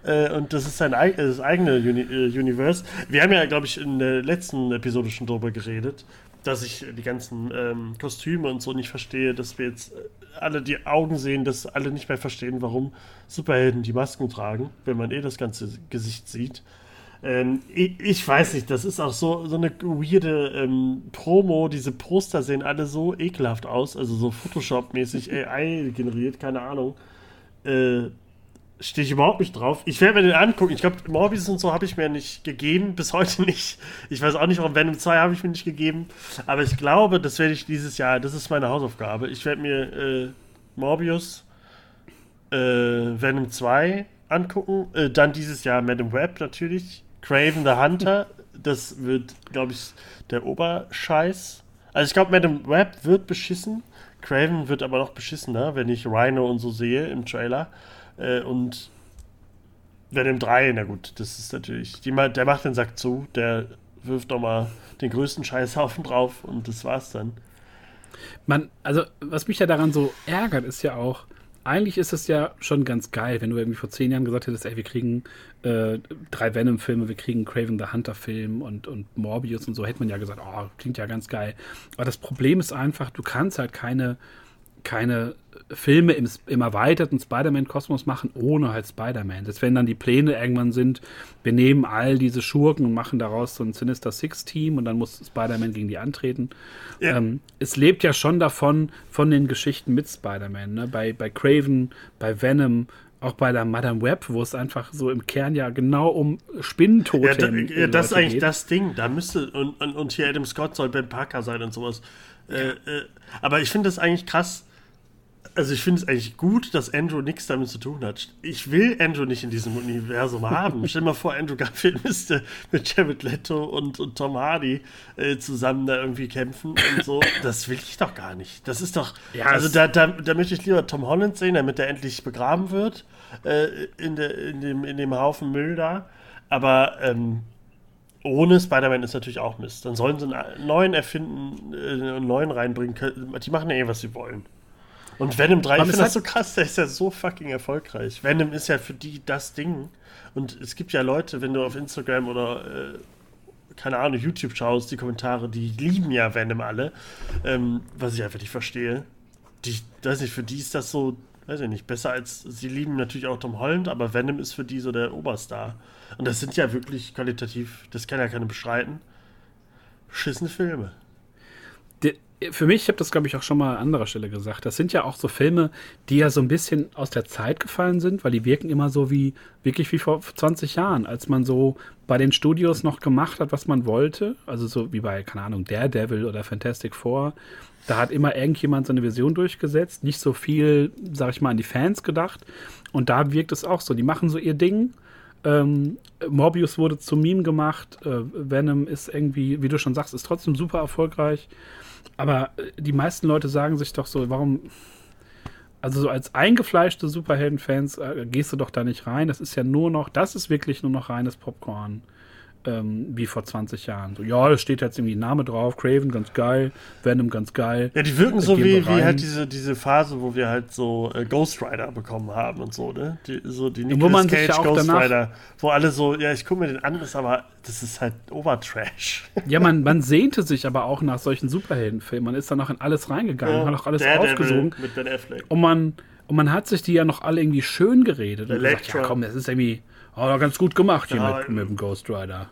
Äh, und das ist sein das eigene Uni Universe. Wir haben ja, glaube ich, in der letzten Episode schon drüber geredet, dass ich die ganzen ähm, Kostüme und so nicht verstehe, dass wir jetzt alle die Augen sehen, dass alle nicht mehr verstehen, warum Superhelden die Masken tragen, wenn man eh das ganze Gesicht sieht. Ähm, ich, ich, weiß nicht, das ist auch so, so eine weirde ähm, Promo. Diese Poster sehen alle so ekelhaft aus, also so Photoshop-mäßig AI generiert, keine Ahnung. Äh, Stehe ich überhaupt nicht drauf. Ich werde mir den angucken. Ich glaube, Morbius und so habe ich mir nicht gegeben, bis heute nicht. Ich weiß auch nicht, warum Venom 2 habe ich mir nicht gegeben. Aber ich glaube, das werde ich dieses Jahr, das ist meine Hausaufgabe. Ich werde mir äh, Morbius, äh, Venom 2 angucken. Äh, dann dieses Jahr Madam Web natürlich. Craven the Hunter. Das wird, glaube ich, der Oberscheiß. Also ich glaube, Madam Web wird beschissen. Craven wird aber noch beschissener, wenn ich Rhino und so sehe im Trailer. Äh, und Venom 3, na gut, das ist natürlich, die, der macht den Sack zu, der wirft nochmal den größten Scheißhaufen drauf und das war's dann. Man, also, was mich ja daran so ärgert, ist ja auch, eigentlich ist es ja schon ganz geil, wenn du irgendwie vor zehn Jahren gesagt hättest, ey, wir kriegen äh, drei Venom-Filme, wir kriegen Craven the Hunter-Film und, und Morbius und so, hätte man ja gesagt, oh, klingt ja ganz geil. Aber das Problem ist einfach, du kannst halt keine keine Filme im, im erweiterten Spider-Man-Kosmos machen, ohne halt Spider-Man. Das wenn dann die Pläne irgendwann sind, wir nehmen all diese Schurken und machen daraus so ein Sinister Six-Team und dann muss Spider-Man gegen die antreten. Ja. Ähm, es lebt ja schon davon, von den Geschichten mit Spider-Man. Ne? Bei, bei Craven, bei Venom, auch bei der Madame Web, wo es einfach so im Kern ja genau um Spinnentote ja, da, ja, das ist eigentlich geht. das Ding. Da müsste, und, und, und, hier Adam Scott soll Ben Parker sein und sowas. Äh, äh, aber ich finde das eigentlich krass, also ich finde es eigentlich gut, dass Andrew nichts damit zu tun hat. Ich will Andrew nicht in diesem Universum haben. Stell dir mal vor, Andrew Garfield müsste mit Jared Leto und, und Tom Hardy äh, zusammen da irgendwie kämpfen und so. Das will ich doch gar nicht. Das ist doch. Ja, also da, da, da möchte ich lieber Tom Holland sehen, damit er endlich begraben wird äh, in, de, in, dem, in dem Haufen Müll da. Aber ähm, ohne Spider-Man ist natürlich auch Mist. Dann sollen sie einen neuen erfinden, äh, einen neuen reinbringen. Die machen ja eh, was sie wollen. Und Venom 3, ich finde das so krass, der ist ja so fucking erfolgreich. Venom ist ja für die das Ding. Und es gibt ja Leute, wenn du auf Instagram oder äh, keine Ahnung, YouTube schaust, die Kommentare, die lieben ja Venom alle. Ähm, was ich einfach nicht verstehe. Die, weiß nicht, für die ist das so, weiß ich nicht, besser als, sie lieben natürlich auch Tom Holland, aber Venom ist für die so der Oberstar. Und das sind ja wirklich qualitativ, das kann ja keiner beschreiten, beschissene Filme für mich, ich habe das glaube ich auch schon mal an anderer Stelle gesagt, das sind ja auch so Filme, die ja so ein bisschen aus der Zeit gefallen sind, weil die wirken immer so wie, wirklich wie vor 20 Jahren, als man so bei den Studios noch gemacht hat, was man wollte. Also so wie bei, keine Ahnung, Daredevil oder Fantastic Four. Da hat immer irgendjemand seine Vision durchgesetzt, nicht so viel, sag ich mal, an die Fans gedacht. Und da wirkt es auch so. Die machen so ihr Ding. Ähm, Morbius wurde zum Meme gemacht. Äh, Venom ist irgendwie, wie du schon sagst, ist trotzdem super erfolgreich. Aber äh, die meisten Leute sagen sich doch so, warum. Also so als eingefleischte Superhelden-Fans äh, gehst du doch da nicht rein. Das ist ja nur noch, das ist wirklich nur noch reines Popcorn ähm, wie vor 20 Jahren. So, ja, da steht jetzt irgendwie ein Name drauf, Craven ganz geil, Venom ganz geil. Ja, die wirken so wie, wie halt diese, diese Phase, wo wir halt so äh, Ghost Rider bekommen haben und so, ne? Die, so die Nicolas wo man Cage ja Ghost Rider, wo alle so, ja, ich gucke mir den an, ist aber, das ist halt Overtrash. Ja, man, man sehnte sich aber auch nach solchen Superheldenfilmen. Man ist dann noch in alles reingegangen, ja, hat auch alles aufgesogen. Mit Ben Affleck. Und man, und man hat sich die ja noch alle irgendwie schön geredet. Und gesagt, ja komm, das ist irgendwie oh, ganz gut gemacht hier ja, mit, mit dem Ghost Rider.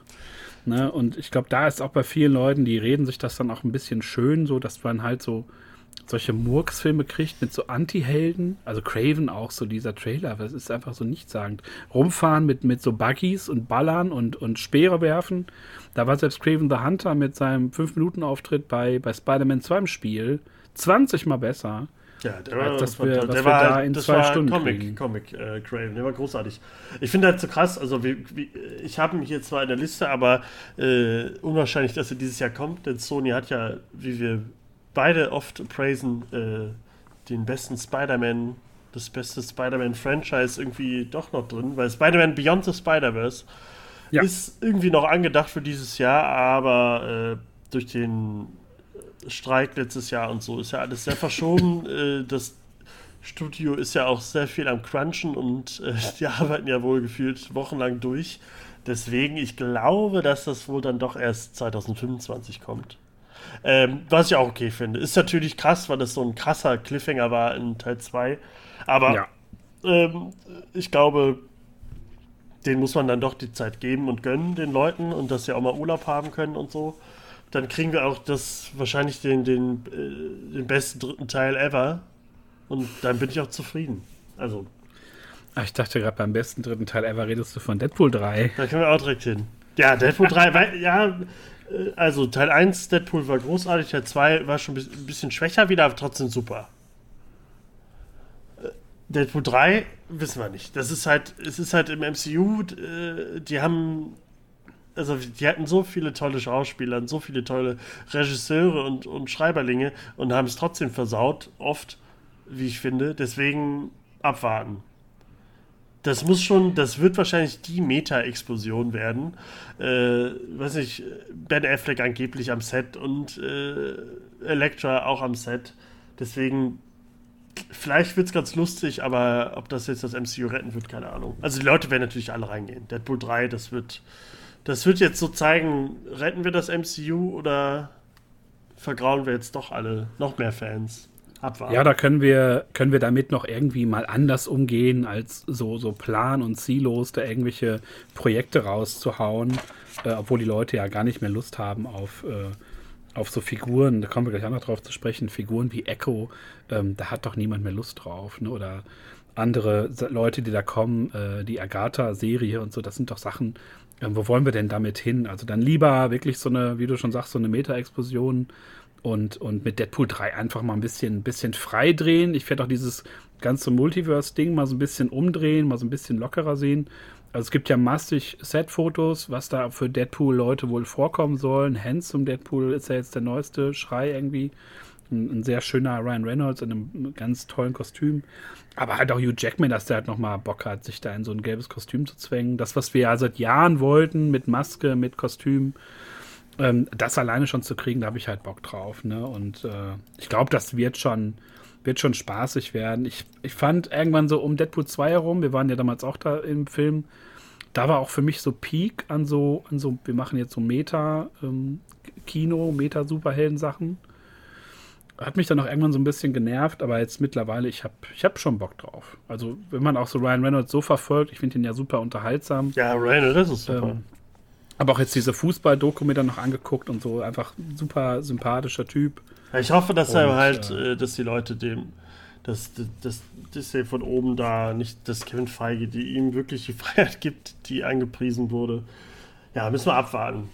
Ne? Und ich glaube, da ist auch bei vielen Leuten, die reden sich das dann auch ein bisschen schön, so dass man halt so solche Murks-Filme kriegt mit so Anti-Helden. Also Craven auch so dieser Trailer, das ist einfach so nichtssagend. Rumfahren mit, mit so Buggies und Ballern und, und Speere werfen. Da war selbst Craven the Hunter mit seinem 5-Minuten-Auftritt bei, bei Spider-Man 2 im Spiel 20 mal besser. Ja, der war, dass wir, der wir war, da in das zwei war Stunden Comic, kriegen. Comic äh, Craven, der war großartig. Ich finde halt so krass, also wie, wie, ich habe mich hier zwar in der Liste, aber äh, unwahrscheinlich, dass er dieses Jahr kommt, denn Sony hat ja, wie wir beide oft praisen, äh, den besten Spider-Man, das beste Spider-Man-Franchise irgendwie doch noch drin, weil Spider-Man Beyond the Spider-Verse ja. ist irgendwie noch angedacht für dieses Jahr, aber äh, durch den Streik letztes Jahr und so ist ja alles sehr verschoben. äh, das Studio ist ja auch sehr viel am Crunchen und äh, die arbeiten ja wohl gefühlt wochenlang durch. Deswegen, ich glaube, dass das wohl dann doch erst 2025 kommt. Ähm, was ich auch okay finde. Ist natürlich krass, weil das so ein krasser Cliffhanger war in Teil 2. Aber ja. ähm, ich glaube, den muss man dann doch die Zeit geben und gönnen, den Leuten, und dass sie auch mal Urlaub haben können und so dann kriegen wir auch das wahrscheinlich den, den, äh, den besten dritten Teil ever. Und dann bin ich auch zufrieden. Also. Ach, ich dachte gerade beim besten dritten Teil ever redest du von Deadpool 3. Da können wir auch direkt hin. Ja, Deadpool 3, weil, ja, äh, also Teil 1, Deadpool war großartig, Teil 2 war schon ein bisschen schwächer wieder, aber trotzdem super. Äh, Deadpool 3 wissen wir nicht. Das ist halt, es ist halt im MCU, die haben also die hatten so viele tolle Schauspieler und so viele tolle Regisseure und, und Schreiberlinge und haben es trotzdem versaut, oft, wie ich finde. Deswegen abwarten. Das muss schon, das wird wahrscheinlich die Meta-Explosion werden. Äh, weiß nicht, Ben Affleck angeblich am Set und äh, Elektra auch am Set. Deswegen, vielleicht wird es ganz lustig, aber ob das jetzt das MCU retten wird, keine Ahnung. Also die Leute werden natürlich alle reingehen. Deadpool 3, das wird, das wird jetzt so zeigen, retten wir das MCU oder vergrauen wir jetzt doch alle noch mehr Fans? abwarten. Ja, da können wir, können wir damit noch irgendwie mal anders umgehen, als so, so plan- und ziellos da irgendwelche Projekte rauszuhauen, äh, obwohl die Leute ja gar nicht mehr Lust haben auf, äh, auf so Figuren, da kommen wir gleich auch noch drauf zu sprechen, Figuren wie Echo, ähm, da hat doch niemand mehr Lust drauf. Ne? Oder andere Leute, die da kommen, äh, die Agatha-Serie und so, das sind doch Sachen, äh, wo wollen wir denn damit hin? Also dann lieber wirklich so eine, wie du schon sagst, so eine Meta-Explosion und, und mit Deadpool 3 einfach mal ein bisschen, bisschen frei drehen. Ich werde auch dieses ganze Multiverse-Ding mal so ein bisschen umdrehen, mal so ein bisschen lockerer sehen. Also es gibt ja massig Set-Fotos, was da für Deadpool-Leute wohl vorkommen sollen. Hans zum Deadpool ist ja jetzt der neueste Schrei irgendwie. Ein, ein, sehr schöner Ryan Reynolds in einem ganz tollen Kostüm. Aber halt auch Hugh Jackman, dass der halt nochmal Bock hat, sich da in so ein gelbes Kostüm zu zwängen. Das, was wir ja seit Jahren wollten, mit Maske, mit Kostüm, ähm, das alleine schon zu kriegen, da habe ich halt Bock drauf. Ne? Und äh, ich glaube, das wird schon, wird schon spaßig werden. Ich, ich fand irgendwann so um Deadpool 2 herum, wir waren ja damals auch da im Film, da war auch für mich so Peak an so, an so wir machen jetzt so Meta-Kino, ähm, Meta-Superhelden-Sachen. Hat mich dann auch irgendwann so ein bisschen genervt, aber jetzt mittlerweile, ich habe ich hab schon Bock drauf. Also, wenn man auch so Ryan Reynolds so verfolgt, ich finde ihn ja super unterhaltsam. Ja, Ryan Reynolds ist super. Ähm, aber auch jetzt diese Fußball-Doku mir dann noch angeguckt und so, einfach ein super sympathischer Typ. Ich hoffe, dass und, er halt, äh, dass die Leute dem, dass, dass, dass er von oben da nicht, dass Kevin Feige, die ihm wirklich die Freiheit gibt, die angepriesen wurde. Ja, müssen wir abwarten.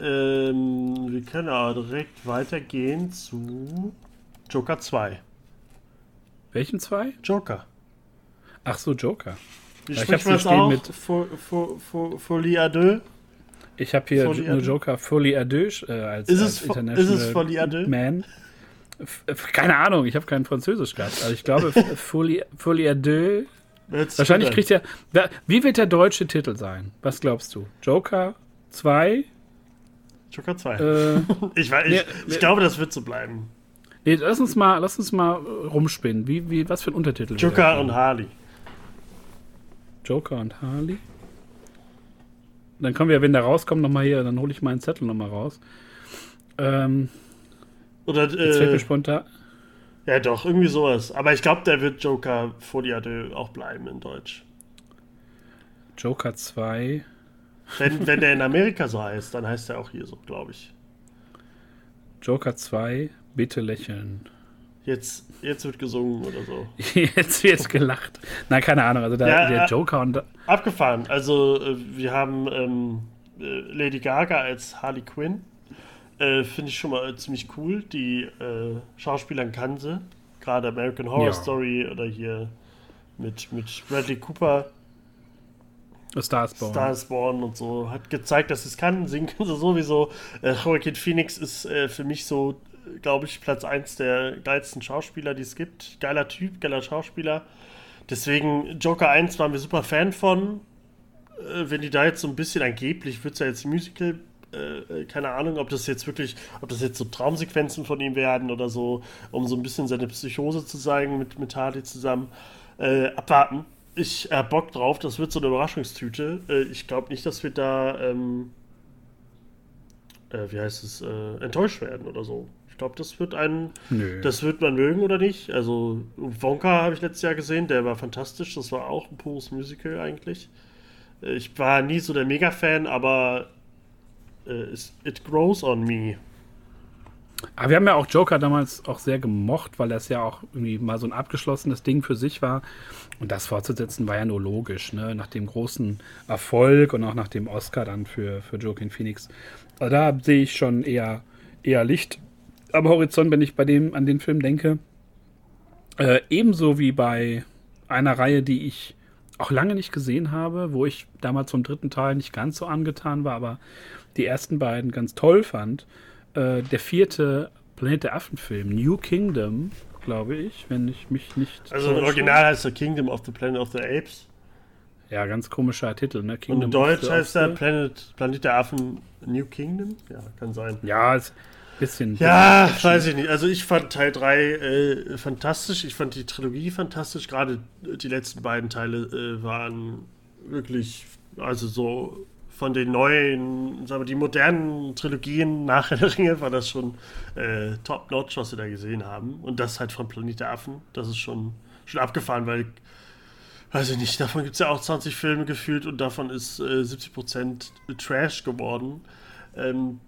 Ähm, wir können aber direkt weitergehen zu Joker 2. Welchen 2? Joker. Ach so, Joker. Wie spricht man es auch? Mit Folie à deux? Ich habe hier nur Joker Folie à deux äh, als, ist es, als International ist es Folie à deux? Man. Keine Ahnung, ich habe kein Französisch gehabt. Aber ich glaube, Folie, Folie à deux. Wahrscheinlich kriegt er. Wie wird der deutsche Titel sein? Was glaubst du? Joker 2? Joker 2. Äh, ich, weiß, ich, nee, ich glaube, das wird so bleiben. Nee, lass uns mal, lass uns mal rumspinnen. Wie, wie, was für ein Untertitel? Joker und Harley. Joker und Harley. Dann kommen wir, wenn der rauskommt, nochmal hier, dann hole ich meinen Zettel nochmal raus. Ähm, Oder, äh, spontan. Ja, doch, irgendwie sowas. Aber ich glaube, der wird Joker vor die Ade auch bleiben in Deutsch. Joker 2. Wenn, wenn der in Amerika so heißt, dann heißt er auch hier so, glaube ich. Joker 2, bitte lächeln. Jetzt, jetzt wird gesungen oder so. jetzt wird gelacht. Nein, keine Ahnung. Also da, ja, der Joker und. Abgefahren. Also äh, wir haben ähm, äh, Lady Gaga als Harley Quinn. Äh, Finde ich schon mal ziemlich cool. Die äh, Schauspielern kann sie. Gerade American Horror ja. Story oder hier mit, mit Bradley Cooper. Starsborn. Starsborn und so. Hat gezeigt, dass es kann. Singen kann sie sowieso. Äh, Phoenix ist äh, für mich so glaube ich, Platz 1 der geilsten Schauspieler, die es gibt. Geiler Typ, geiler Schauspieler. Deswegen Joker 1 waren wir super Fan von. Äh, wenn die da jetzt so ein bisschen angeblich, wird es ja jetzt Musical, äh, äh, keine Ahnung, ob das jetzt wirklich, ob das jetzt so Traumsequenzen von ihm werden oder so, um so ein bisschen seine Psychose zu zeigen mit, mit Hardy zusammen. Äh, abwarten. Ich hab Bock drauf, das wird so eine Überraschungstüte. Äh, ich glaube nicht, dass wir da, ähm, äh, wie heißt es, enttäuscht werden oder so. Ich glaube, das wird ein, Nö. das wird man mögen oder nicht. Also Wonka habe ich letztes Jahr gesehen, der war fantastisch. Das war auch ein pures Musical eigentlich. Äh, ich war nie so der Mega-Fan, aber äh, it grows on me. Aber wir haben ja auch Joker damals auch sehr gemocht, weil das ja auch irgendwie mal so ein abgeschlossenes Ding für sich war. Und das fortzusetzen war ja nur logisch, ne? Nach dem großen Erfolg und auch nach dem Oscar dann für, für Joaquin Phoenix. Also da sehe ich schon eher, eher Licht am Horizont, wenn ich bei dem an den Film denke. Äh, ebenso wie bei einer Reihe, die ich auch lange nicht gesehen habe, wo ich damals vom dritten Teil nicht ganz so angetan war, aber die ersten beiden ganz toll fand. Äh, der vierte Planet der Affen-Film, New Kingdom, glaube ich, wenn ich mich nicht. Also im Original heißt er Kingdom of the Planet of the Apes. Ja, ganz komischer Titel, ne? Kingdom Und in Deutsch heißt er Planet, Planet der Affen New Kingdom? Ja, kann sein. Ja, es, Bisschen. Ja, bisschen weiß ich nicht. Also ich fand Teil 3 äh, fantastisch. Ich fand die Trilogie fantastisch. Gerade die letzten beiden Teile äh, waren wirklich, also so von den neuen, sagen wir, die modernen Trilogien nach der Ringe war das schon äh, top-notch, was wir da gesehen haben. Und das halt von Planet der Affen. Das ist schon, schon abgefahren, weil, weiß ich nicht, davon gibt es ja auch 20 Filme gefühlt und davon ist äh, 70% Trash geworden. Ähm,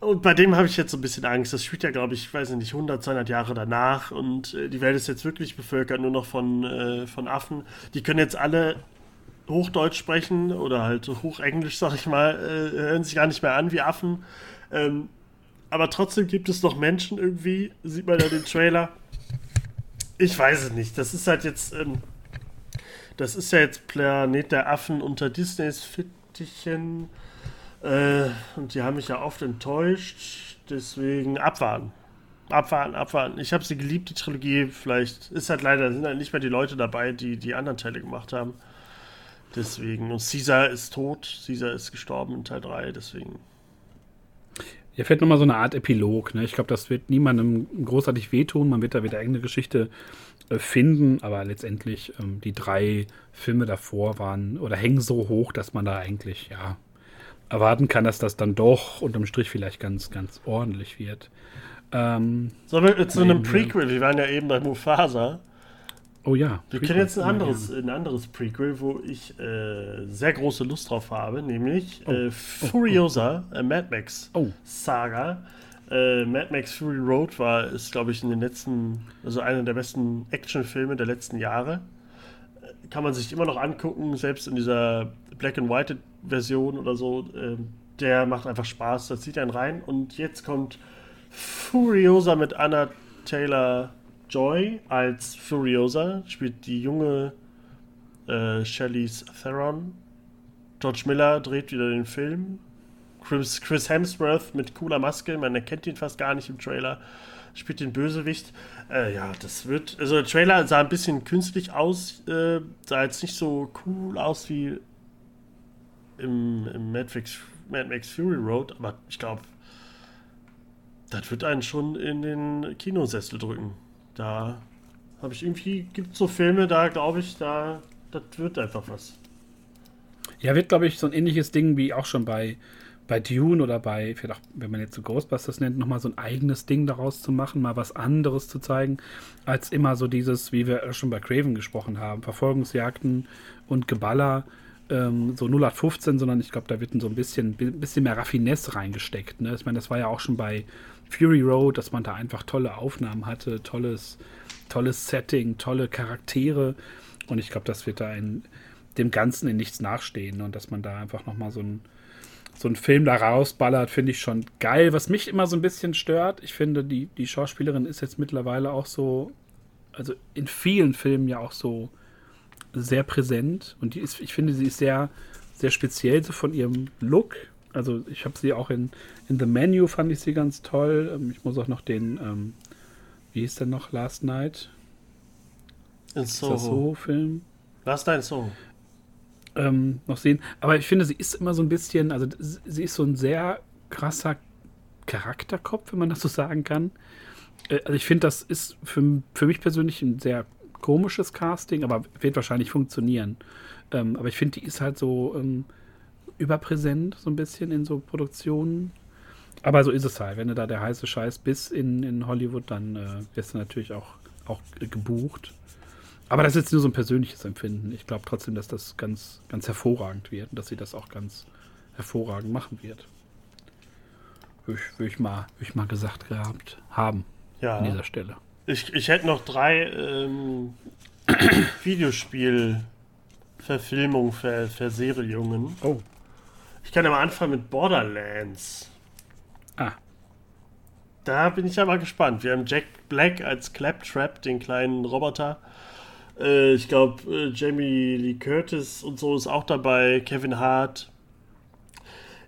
und bei dem habe ich jetzt so ein bisschen Angst. Das spielt ja, glaube ich, weiß nicht, 100, 200 Jahre danach und äh, die Welt ist jetzt wirklich bevölkert nur noch von, äh, von Affen. Die können jetzt alle Hochdeutsch sprechen oder halt Hochenglisch, sag ich mal, äh, hören sich gar nicht mehr an wie Affen. Ähm, aber trotzdem gibt es noch Menschen irgendwie, sieht man ja den Trailer. Ich weiß es nicht. Das ist halt jetzt, ähm, das ist ja jetzt Planet der Affen unter Disneys Fittichen. Äh, und die haben mich ja oft enttäuscht. Deswegen abwarten. Abwarten, abwarten. Ich habe sie geliebt, die Trilogie. Vielleicht ist halt leider, sind halt nicht mehr die Leute dabei, die die anderen Teile gemacht haben. Deswegen. Und Caesar ist tot. Caesar ist gestorben in Teil 3, deswegen. Ja, fällt nochmal so eine Art Epilog. Ne? Ich glaube, das wird niemandem großartig wehtun. Man wird da wieder eigene Geschichte äh, finden, aber letztendlich ähm, die drei Filme davor waren oder hängen so hoch, dass man da eigentlich, ja, erwarten kann, dass das dann doch unterm Strich vielleicht ganz, ganz ordentlich wird. Ähm, Sollen wir zu einem Prequel? Wir waren ja eben bei Mufasa. Oh ja. Wir kennen jetzt ein anderes, ein anderes Prequel, wo ich äh, sehr große Lust drauf habe, nämlich oh. äh, oh, Furiosa, oh, oh. Mad Max oh. Saga. Äh, Mad Max Fury Road war, ist glaube ich in den letzten, also einer der besten Actionfilme der letzten Jahre. Äh, kann man sich immer noch angucken, selbst in dieser Black and White Version oder so. Ähm, der macht einfach Spaß, da zieht einen rein. Und jetzt kommt Furiosa mit Anna Taylor Joy als Furiosa, spielt die junge äh, Charlize Theron. George Miller dreht wieder den Film. Chris, Chris Hemsworth mit cooler Maske, man erkennt ihn fast gar nicht im Trailer, spielt den Bösewicht. Äh, ja, das wird. Also der Trailer sah ein bisschen künstlich aus, äh, sah jetzt nicht so cool aus wie im, im Mad, Max, Mad Max Fury Road, aber ich glaube, das wird einen schon in den Kinosessel drücken. Da habe ich irgendwie, gibt es so Filme, da glaube ich, da, das wird einfach was. Ja, wird, glaube ich, so ein ähnliches Ding wie auch schon bei, bei Dune oder bei, vielleicht auch, wenn man jetzt so Ghostbusters nennt, nochmal so ein eigenes Ding daraus zu machen, mal was anderes zu zeigen, als immer so dieses, wie wir schon bei Craven gesprochen haben, Verfolgungsjagden und Geballer, ähm, so 0815, sondern ich glaube, da wird so ein bisschen, bisschen mehr Raffinesse reingesteckt. Ne? Ich meine, das war ja auch schon bei Fury Road, dass man da einfach tolle Aufnahmen hatte, tolles, tolles Setting, tolle Charaktere. Und ich glaube, das wird da in dem Ganzen in nichts nachstehen. Und dass man da einfach nochmal so ein so Film da rausballert, finde ich schon geil. Was mich immer so ein bisschen stört, ich finde, die, die Schauspielerin ist jetzt mittlerweile auch so, also in vielen Filmen ja auch so sehr präsent. Und die ist, ich finde, sie ist sehr, sehr speziell so von ihrem Look. Also ich habe sie auch in, in The Menu fand ich sie ganz toll. Ähm, ich muss auch noch den, ähm, wie hieß der noch, Last Night? In Soho. Soho-Film. Last Night in Soho. Ähm, noch sehen. Aber ich finde, sie ist immer so ein bisschen, also sie ist so ein sehr krasser Charakterkopf, wenn man das so sagen kann. Äh, also ich finde, das ist für, für mich persönlich ein sehr komisches Casting, aber wird wahrscheinlich funktionieren. Ähm, aber ich finde, die ist halt so ähm, überpräsent, so ein bisschen in so Produktionen. Aber so ist es halt. Wenn du da der heiße Scheiß bist in, in Hollywood, dann äh, wirst du natürlich auch, auch gebucht. Aber das ist jetzt nur so ein persönliches Empfinden. Ich glaube trotzdem, dass das ganz, ganz hervorragend wird und dass sie das auch ganz hervorragend machen wird. Würde ich, würd ich, mal, würd ich mal gesagt gehabt haben ja. an dieser Stelle. Ich, ich hätte noch drei ähm, Videospiel-Verfilmungen, Ver Verserierungen. Oh. Ich kann ja mal anfangen mit Borderlands. Ah. Da bin ich ja mal gespannt. Wir haben Jack Black als Claptrap, den kleinen Roboter. Äh, ich glaube, äh, Jamie Lee Curtis und so ist auch dabei. Kevin Hart.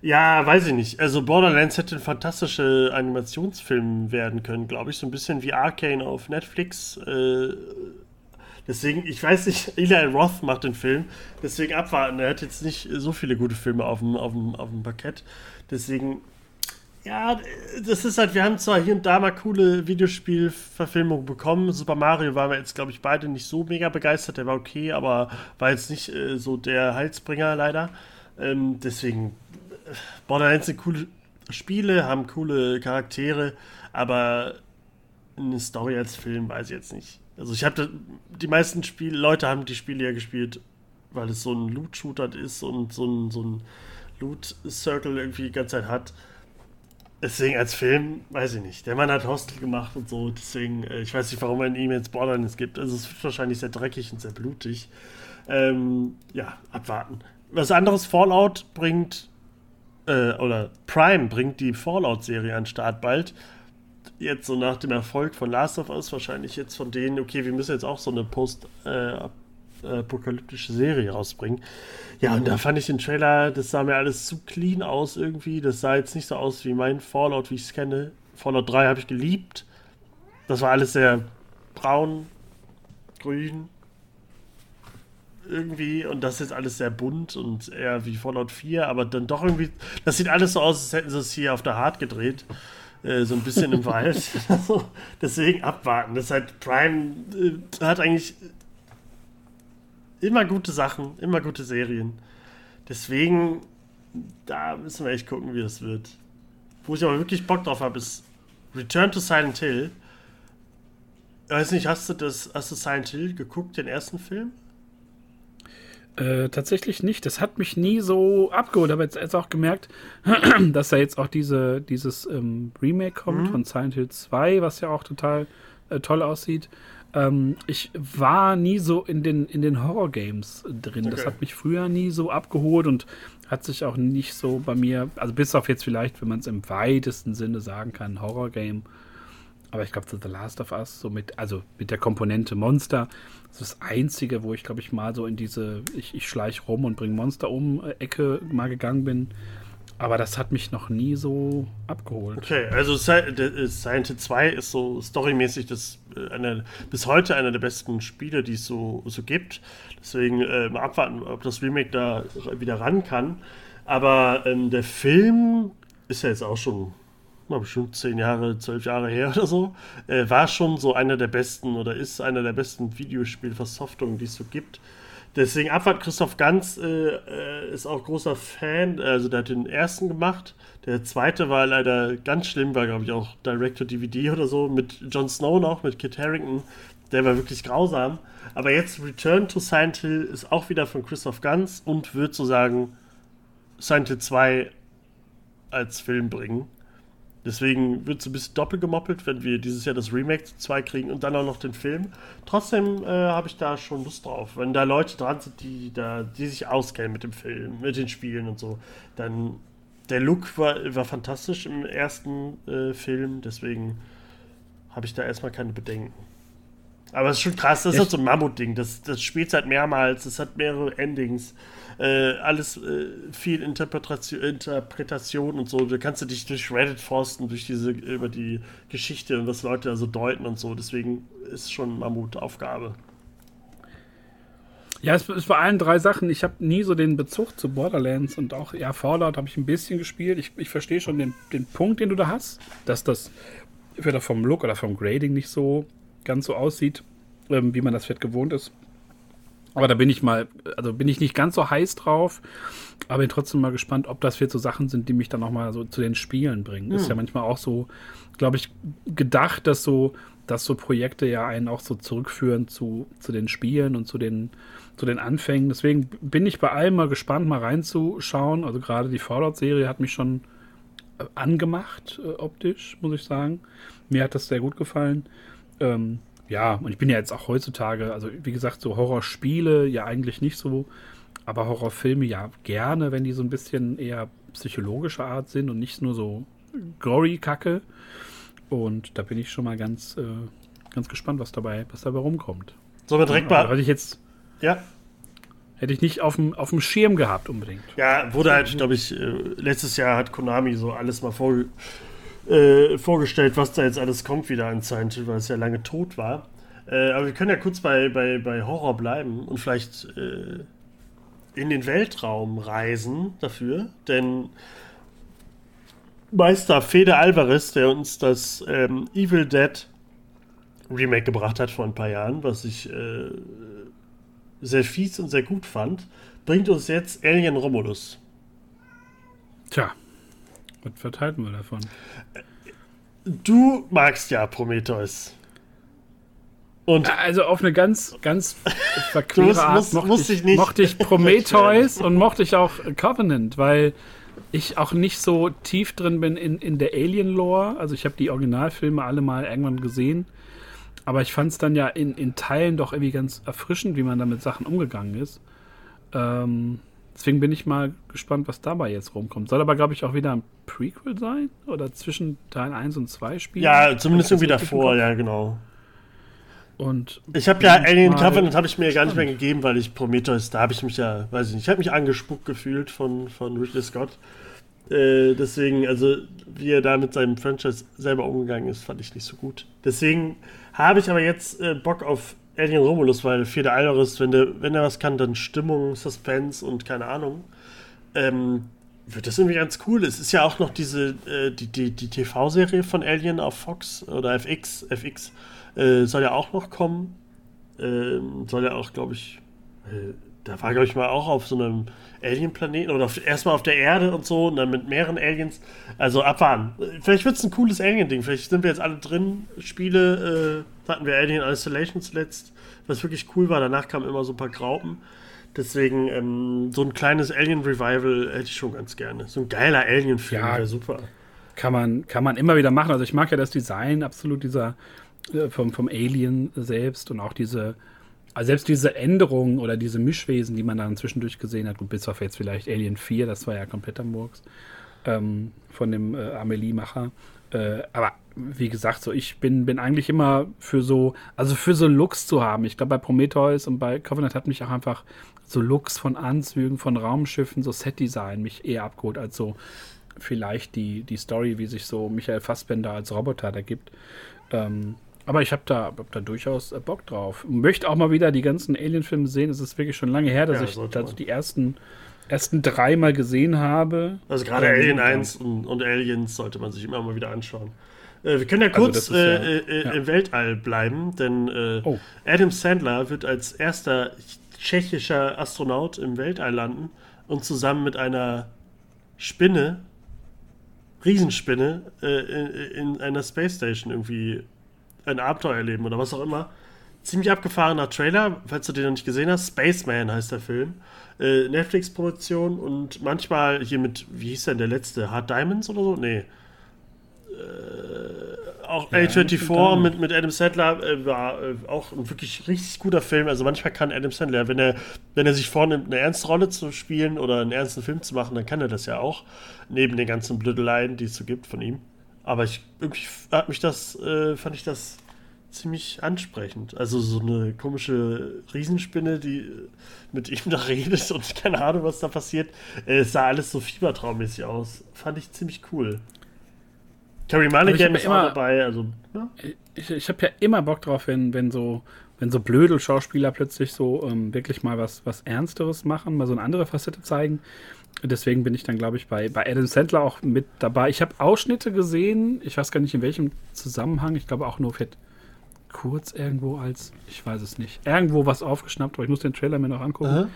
Ja, weiß ich nicht. Also Borderlands hätte ein fantastischer Animationsfilm werden können, glaube ich. So ein bisschen wie Arcane auf Netflix. Äh, deswegen, ich weiß nicht, Eli Roth macht den Film. Deswegen abwarten. Er hat jetzt nicht so viele gute Filme auf dem, auf dem, auf dem Parkett. Deswegen, ja, das ist halt, wir haben zwar hier und da mal coole Videospielverfilmungen bekommen. Super Mario waren wir jetzt, glaube ich, beide nicht so mega begeistert. Der war okay, aber war jetzt nicht äh, so der Heilsbringer leider. Ähm, deswegen, äh, Borderlands sind coole Spiele, haben coole Charaktere, aber eine Story als Film weiß ich jetzt nicht. Also ich habe die meisten Spiel Leute haben die Spiele ja gespielt, weil es so ein Loot-Shooter ist und so ein, so ein Loot-Circle irgendwie die ganze Zeit hat. Deswegen als Film, weiß ich nicht. Der Mann hat Hostel gemacht und so, deswegen, äh, ich weiß nicht, warum man ihm jetzt Borderlands gibt. Also es wird wahrscheinlich sehr dreckig und sehr blutig. Ähm, ja, abwarten. Was anderes, Fallout bringt, äh, oder Prime bringt die Fallout-Serie an den Start bald. Jetzt so nach dem Erfolg von Last of Us, wahrscheinlich jetzt von denen, okay, wir müssen jetzt auch so eine Post- äh, Serie rausbringen. Ja, und da fand ich den Trailer, das sah mir alles zu clean aus irgendwie. Das sah jetzt nicht so aus wie mein Fallout, wie ich es kenne. Fallout 3 habe ich geliebt. Das war alles sehr braun, grün, irgendwie und das ist alles sehr bunt und eher wie Fallout 4, aber dann doch irgendwie, das sieht alles so aus, als hätten sie es hier auf der Hard gedreht. Äh, so ein bisschen im Wald. Deswegen abwarten. Das ist halt Prime äh, hat eigentlich immer gute Sachen, immer gute Serien. Deswegen, da müssen wir echt gucken, wie das wird. Wo ich aber wirklich Bock drauf habe, ist Return to Silent Hill. Ich weiß nicht, hast du das, hast du Silent Hill geguckt, den ersten Film? Äh, tatsächlich nicht. Das hat mich nie so abgeholt. Aber jetzt, jetzt auch gemerkt, dass da jetzt auch diese, dieses ähm, Remake kommt mhm. von Silent Hill 2, was ja auch total äh, toll aussieht. Ähm, ich war nie so in den, in den Horror-Games drin. Okay. Das hat mich früher nie so abgeholt und hat sich auch nicht so bei mir, also bis auf jetzt vielleicht, wenn man es im weitesten Sinne sagen kann, Horror-Game. Aber ich glaube, The Last of Us, so mit, also mit der Komponente Monster, das ist das Einzige, wo ich, glaube ich, mal so in diese, ich, ich schleich rum und bringe Monster um, äh, Ecke mal gegangen bin. Aber das hat mich noch nie so abgeholt. Okay, also äh, Silent Hill 2 ist so storymäßig das, äh, eine, bis heute einer der besten Spiele, die es so, so gibt. Deswegen äh, mal abwarten, ob das Remake da wieder ran kann. Aber ähm, der Film ist ja jetzt auch schon mal bestimmt zehn Jahre, zwölf Jahre her oder so. Äh, war schon so einer der besten oder ist einer der besten Videospielversoftungen, die es so gibt. Deswegen Abfahrt Christoph Ganz äh, äh, ist auch großer Fan. Also der hat den ersten gemacht. Der zweite war leider ganz schlimm, war glaube ich auch Direct-to-DVD oder so mit Jon Snow noch, mit Kit Harrington. Der war wirklich grausam. Aber jetzt Return to Silent Hill ist auch wieder von Christoph Ganz und wird sozusagen Silent Hill 2 als Film bringen. Deswegen wird es ein bisschen doppelt gemoppelt, wenn wir dieses Jahr das Remake 2 kriegen und dann auch noch den Film. Trotzdem äh, habe ich da schon Lust drauf. Wenn da Leute dran sind, die, da, die sich auskennen mit dem Film, mit den Spielen und so, dann der Look war, war fantastisch im ersten äh, Film, deswegen habe ich da erstmal keine Bedenken. Aber es ist schon krass, das ist halt so ein Mammut-Ding. Das, das spielt seit mehrmals, es hat mehrere Endings äh, alles äh, viel Interpretation, Interpretation und so. Da kannst du dich durch Reddit forsten, durch diese, über die Geschichte und was Leute da so deuten und so. Deswegen ist es schon Mammutaufgabe. Ja, es ist bei allen drei Sachen. Ich habe nie so den Bezug zu Borderlands und auch, ja, Fallout habe ich ein bisschen gespielt. Ich, ich verstehe schon den, den Punkt, den du da hast, dass das entweder vom Look oder vom Grading nicht so ganz so aussieht, ähm, wie man das vielleicht gewohnt ist. Aber da bin ich mal, also bin ich nicht ganz so heiß drauf, aber bin trotzdem mal gespannt, ob das jetzt so Sachen sind, die mich dann nochmal so zu den Spielen bringen. Hm. Ist ja manchmal auch so, glaube ich, gedacht, dass so, dass so Projekte ja einen auch so zurückführen zu, zu den Spielen und zu den, zu den Anfängen. Deswegen bin ich bei allem mal gespannt, mal reinzuschauen. Also gerade die Fallout-Serie hat mich schon äh, angemacht, äh, optisch, muss ich sagen. Mir hat das sehr gut gefallen. Ähm, ja, und ich bin ja jetzt auch heutzutage, also wie gesagt, so Horrorspiele ja eigentlich nicht so, aber Horrorfilme ja gerne, wenn die so ein bisschen eher psychologischer Art sind und nicht nur so gory-Kacke. Und da bin ich schon mal ganz, äh, ganz gespannt, was dabei, was dabei rumkommt. Wir direkt mal. Hatte ich jetzt. Ja. Hätte ich nicht auf dem, auf dem Schirm gehabt unbedingt. Ja, wurde halt, glaube ich, äh, letztes Jahr hat Konami so alles mal vor, äh, vorgestellt, was da jetzt alles kommt wieder an Hill, weil es ja lange tot war. Äh, aber wir können ja kurz bei, bei, bei Horror bleiben und vielleicht äh, in den Weltraum reisen dafür, denn Meister Fede Alvarez, der uns das ähm, Evil Dead Remake gebracht hat vor ein paar Jahren, was ich äh, sehr fies und sehr gut fand, bringt uns jetzt Alien Romulus. Tja, was verteilen wir davon? Du magst ja Prometheus. Und also auf eine ganz, ganz verquere Art musst, mochte, musst ich, nicht mochte ich Prometheus und mochte ich auch Covenant, weil ich auch nicht so tief drin bin in, in der Alien-Lore. Also ich habe die Originalfilme alle mal irgendwann gesehen. Aber ich fand es dann ja in, in Teilen doch irgendwie ganz erfrischend, wie man da mit Sachen umgegangen ist. Ähm, deswegen bin ich mal gespannt, was dabei jetzt rumkommt. Soll aber, glaube ich, auch wieder ein Prequel sein? Oder zwischen Teil 1 und 2 spielen? Ja, zumindest irgendwie davor, ja, genau. Und ich habe ja Alien Covenant habe ich mir ja gar nicht mehr gegeben, weil ich Prometheus, da habe ich mich ja, weiß ich nicht, ich habe mich angespuckt gefühlt von, von Ridley Scott. Äh, deswegen, also wie er da mit seinem Franchise selber umgegangen ist, fand ich nicht so gut. Deswegen habe ich aber jetzt äh, Bock auf Alien Romulus, weil Fede Alvarez, wenn der, wenn er was kann, dann Stimmung, Suspense und keine Ahnung. Ähm, wird das irgendwie ganz cool. Es ist ja auch noch diese, äh, die, die, die TV-Serie von Alien auf Fox oder FX, FX äh, soll ja auch noch kommen. Ähm, soll ja auch, glaube ich, äh, da war, glaube ich, mal auch auf so einem Alien-Planeten oder erstmal auf der Erde und so und dann mit mehreren Aliens. Also abwarten. Vielleicht wird es ein cooles Alien-Ding. Vielleicht sind wir jetzt alle drin. Spiele äh, hatten wir Alien Isolation zuletzt, was wirklich cool war. Danach kamen immer so ein paar Graupen. Deswegen ähm, so ein kleines Alien-Revival hätte ich schon ganz gerne. So ein geiler Alien-Film ja, wäre super. Kann man, kann man immer wieder machen. Also ich mag ja das Design absolut dieser äh, vom, vom Alien selbst und auch diese, also selbst diese Änderungen oder diese Mischwesen, die man dann zwischendurch gesehen hat, gut, bis auf jetzt vielleicht Alien 4, das war ja kompletter Murks, ähm, von dem äh, Amelie-Macher. Äh, aber wie gesagt, so ich bin, bin eigentlich immer für so, also für so Looks zu haben. Ich glaube, bei Prometheus und bei Covenant hat mich auch einfach so Looks von Anzügen, von Raumschiffen, so Set-Design mich eher abgeholt als so vielleicht die, die Story, wie sich so Michael Fassbender als Roboter da gibt. Ähm, aber ich habe da, hab da durchaus äh, Bock drauf. Möchte auch mal wieder die ganzen Alien-Filme sehen. Es ist wirklich schon lange her, dass ja, ich also die ersten, ersten drei mal gesehen habe. Also gerade Alien 1 und, und, Aliens sollte man sich immer mal wieder anschauen. Äh, wir können ja also kurz also ja, äh, ja. im Weltall bleiben, denn oh. Adam Sandler wird als erster tschechischer Astronaut im Weltall landen und zusammen mit einer Spinne, Riesenspinne, äh, in, in einer Space Station irgendwie ein Abenteuer erleben oder was auch immer. Ziemlich abgefahrener Trailer, falls du den noch nicht gesehen hast. Spaceman heißt der Film. Äh, Netflix-Produktion und manchmal hier mit, wie hieß denn der letzte? Hard Diamonds oder so? Nee. Äh, auch ja, A24 mit, mit Adam Sandler äh, war äh, auch ein wirklich richtig guter Film. Also manchmal kann Adam Sandler, wenn er, wenn er sich vornimmt, eine ernste Rolle zu spielen oder einen ernsten Film zu machen, dann kann er das ja auch. Neben den ganzen Blödeleien, die es so gibt von ihm. Aber ich irgendwie hat mich das, äh, fand ich das ziemlich ansprechend. Also so eine komische Riesenspinne, die mit ihm da redet und keine Ahnung, was da passiert. Äh, es sah alles so fiebertraummäßig aus. Fand ich ziemlich cool. Terry Mulligan ist immer, auch dabei. Also, ja. Ich, ich habe ja immer Bock drauf, wenn, wenn so wenn so blödel Schauspieler plötzlich so ähm, wirklich mal was, was Ernsteres machen, mal so eine andere Facette zeigen. Deswegen bin ich dann, glaube ich, bei, bei Adam Sandler auch mit dabei. Ich habe Ausschnitte gesehen, ich weiß gar nicht in welchem Zusammenhang, ich glaube auch nur fett kurz irgendwo als, ich weiß es nicht, irgendwo was aufgeschnappt, aber ich muss den Trailer mir noch angucken. Aha.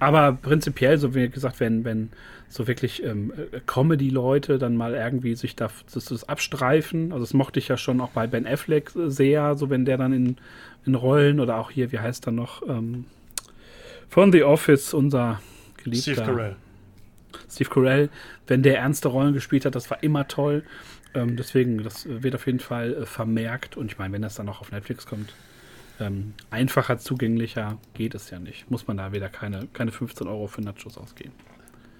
Aber prinzipiell, so wie gesagt, wenn, wenn so wirklich ähm, Comedy-Leute dann mal irgendwie sich da, das, das, abstreifen, also das mochte ich ja schon auch bei Ben Affleck sehr, so wenn der dann in, in Rollen oder auch hier, wie heißt er noch, ähm, von The Office, unser geliebter Steve Carell. Steve Carell, wenn der ernste Rollen gespielt hat, das war immer toll. Ähm, deswegen, das wird auf jeden Fall äh, vermerkt. Und ich meine, wenn das dann auch auf Netflix kommt, ähm, einfacher, zugänglicher geht es ja nicht. Muss man da wieder keine, keine 15 Euro für Nachos ausgeben.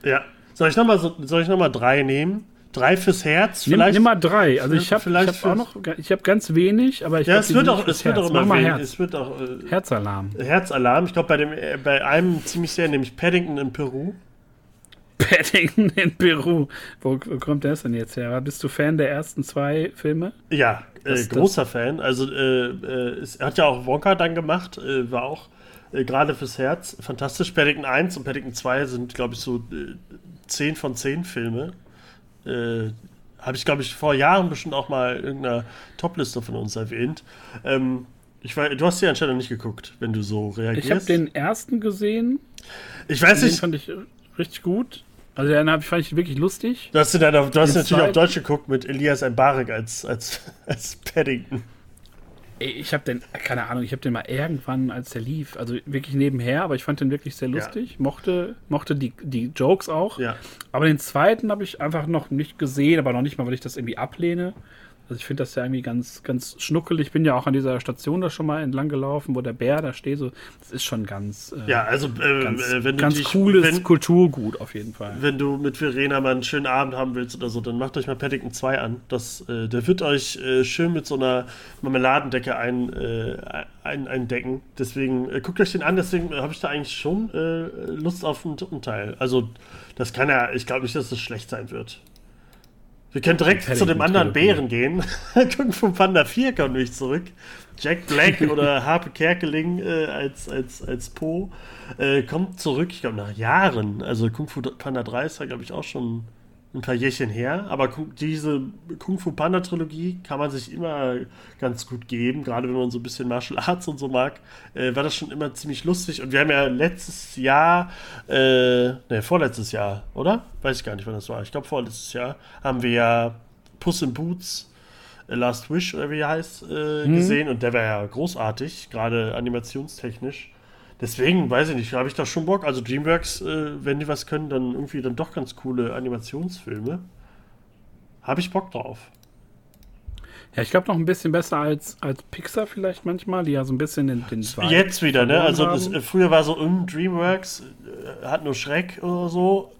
Ja. Soll ich nochmal noch drei nehmen? Drei fürs Herz? Vielleicht? Nimm, nimm mal drei. Also ich habe hab auch noch, ich habe ganz wenig, aber ich Ja, es wird auch, es wird auch immer mal Herz. Es wird auch, äh, Herzalarm. Herzalarm. Ich glaube bei äh, bei einem ziemlich sehr, nämlich Paddington in Peru. Paddington in Peru. Wo, wo kommt das denn jetzt her? Bist du Fan der ersten zwei Filme? Ja, äh, großer das? Fan. Also äh, äh, es hat ja auch Wonka dann gemacht, äh, war auch äh, gerade fürs Herz fantastisch. Paddington 1 und Paddington 2 sind, glaube ich, so äh, 10 von 10 Filme. Habe ich, glaube ich, vor Jahren bestimmt auch mal in irgendeiner Topliste von uns erwähnt. Ähm, ich weiß, du hast die anscheinend nicht geguckt, wenn du so reagierst. Ich habe den ersten gesehen. Ich weiß den nicht. fand ich richtig gut. Also den hab, fand ich wirklich lustig. Du hast, dann auf, du hast natürlich auf Deutsch geguckt mit Elias Mbarek als, als, als Paddington. Ich habe den, keine Ahnung, ich habe den mal irgendwann, als der lief, also wirklich nebenher, aber ich fand den wirklich sehr lustig. Ja. Mochte, mochte die, die Jokes auch. Ja. Aber den zweiten habe ich einfach noch nicht gesehen, aber noch nicht mal, weil ich das irgendwie ablehne. Also ich finde das ja irgendwie ganz, ganz schnuckelig. Ich bin ja auch an dieser Station da schon mal entlang gelaufen, wo der Bär da steht. So, das ist schon ganz, äh, ja, also äh, ganz, äh, wenn du ganz dich, cooles wenn, Kulturgut auf jeden Fall. Wenn du mit Verena mal einen schönen Abend haben willst oder so, dann macht euch mal Paddington 2 an. Das, äh, der wird euch äh, schön mit so einer Marmeladendecke ein, äh, ein, eindecken. Deswegen guckt euch den an. Deswegen habe ich da eigentlich schon Lust auf einen dritten Teil. Also das kann ja, ich glaube nicht, dass das schlecht sein wird. Wir können direkt zu dem anderen Bären gehen. Kung Fu Panda 4 kommt nämlich zurück. Jack Black oder Harpe Kerkeling äh, als, als, als Po äh, kommt zurück, ich glaube, nach Jahren. Also Kung Fu Panda 3 ist ja, glaube ich, auch schon ein paar Jährchen her, aber diese Kung Fu Panda Trilogie kann man sich immer ganz gut geben, gerade wenn man so ein bisschen Martial Arts und so mag, äh, war das schon immer ziemlich lustig und wir haben ja letztes Jahr, äh, ne, vorletztes Jahr, oder? Weiß ich gar nicht, wann das war. Ich glaube vorletztes Jahr haben wir ja Puss in Boots äh, Last Wish, oder wie er heißt, äh, mhm. gesehen und der war ja großartig, gerade animationstechnisch. Deswegen, weiß ich nicht, habe ich da schon Bock. Also DreamWorks, äh, wenn die was können, dann irgendwie dann doch ganz coole Animationsfilme. Habe ich Bock drauf. Ja, ich glaube noch ein bisschen besser als, als Pixar vielleicht manchmal, die ja so ein bisschen den, den Jetzt wieder, ne? Also das, äh, früher war so, um, DreamWorks äh, hat nur Schreck oder so.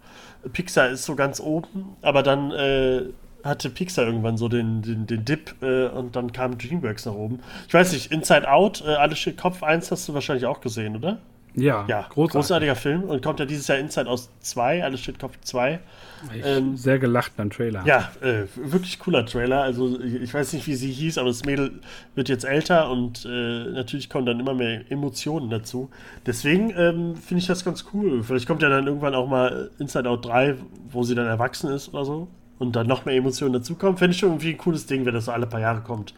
Pixar ist so ganz oben, aber dann äh, hatte Pixar irgendwann so den, den, den Dip äh, und dann kam DreamWorks nach oben. Ich weiß nicht, Inside Out, äh, alles steht Kopf 1 hast du wahrscheinlich auch gesehen, oder? Ja, ja großartig. großartiger Film und kommt ja dieses Jahr Inside aus 2, alles steht Kopf 2. Ähm, sehr gelacht beim Trailer. Ja, äh, wirklich cooler Trailer. Also ich, ich, weiß nicht, wie sie hieß, aber das Mädel wird jetzt älter und äh, natürlich kommen dann immer mehr Emotionen dazu. Deswegen ähm, finde ich das ganz cool. Vielleicht kommt ja dann irgendwann auch mal Inside Out 3, wo sie dann erwachsen ist oder so und dann noch mehr Emotionen dazukommen, fände ich schon irgendwie ein cooles Ding, wenn das so alle paar Jahre kommt.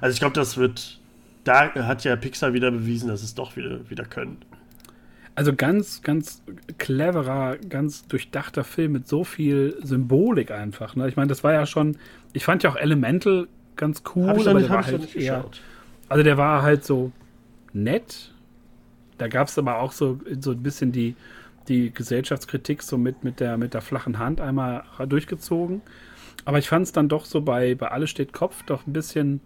Also ich glaube, das wird, da hat ja Pixar wieder bewiesen, dass es doch wieder, wieder können. Also ganz, ganz cleverer, ganz durchdachter Film mit so viel Symbolik einfach. Ne? Ich meine, das war ja schon, ich fand ja auch Elemental ganz cool, aber nicht, der war halt eher, also der war halt so nett. Da gab es aber auch so, so ein bisschen die, die Gesellschaftskritik so mit, mit, der, mit der flachen Hand einmal durchgezogen. Aber ich fand es dann doch so bei, bei Alles steht Kopf doch ein bisschen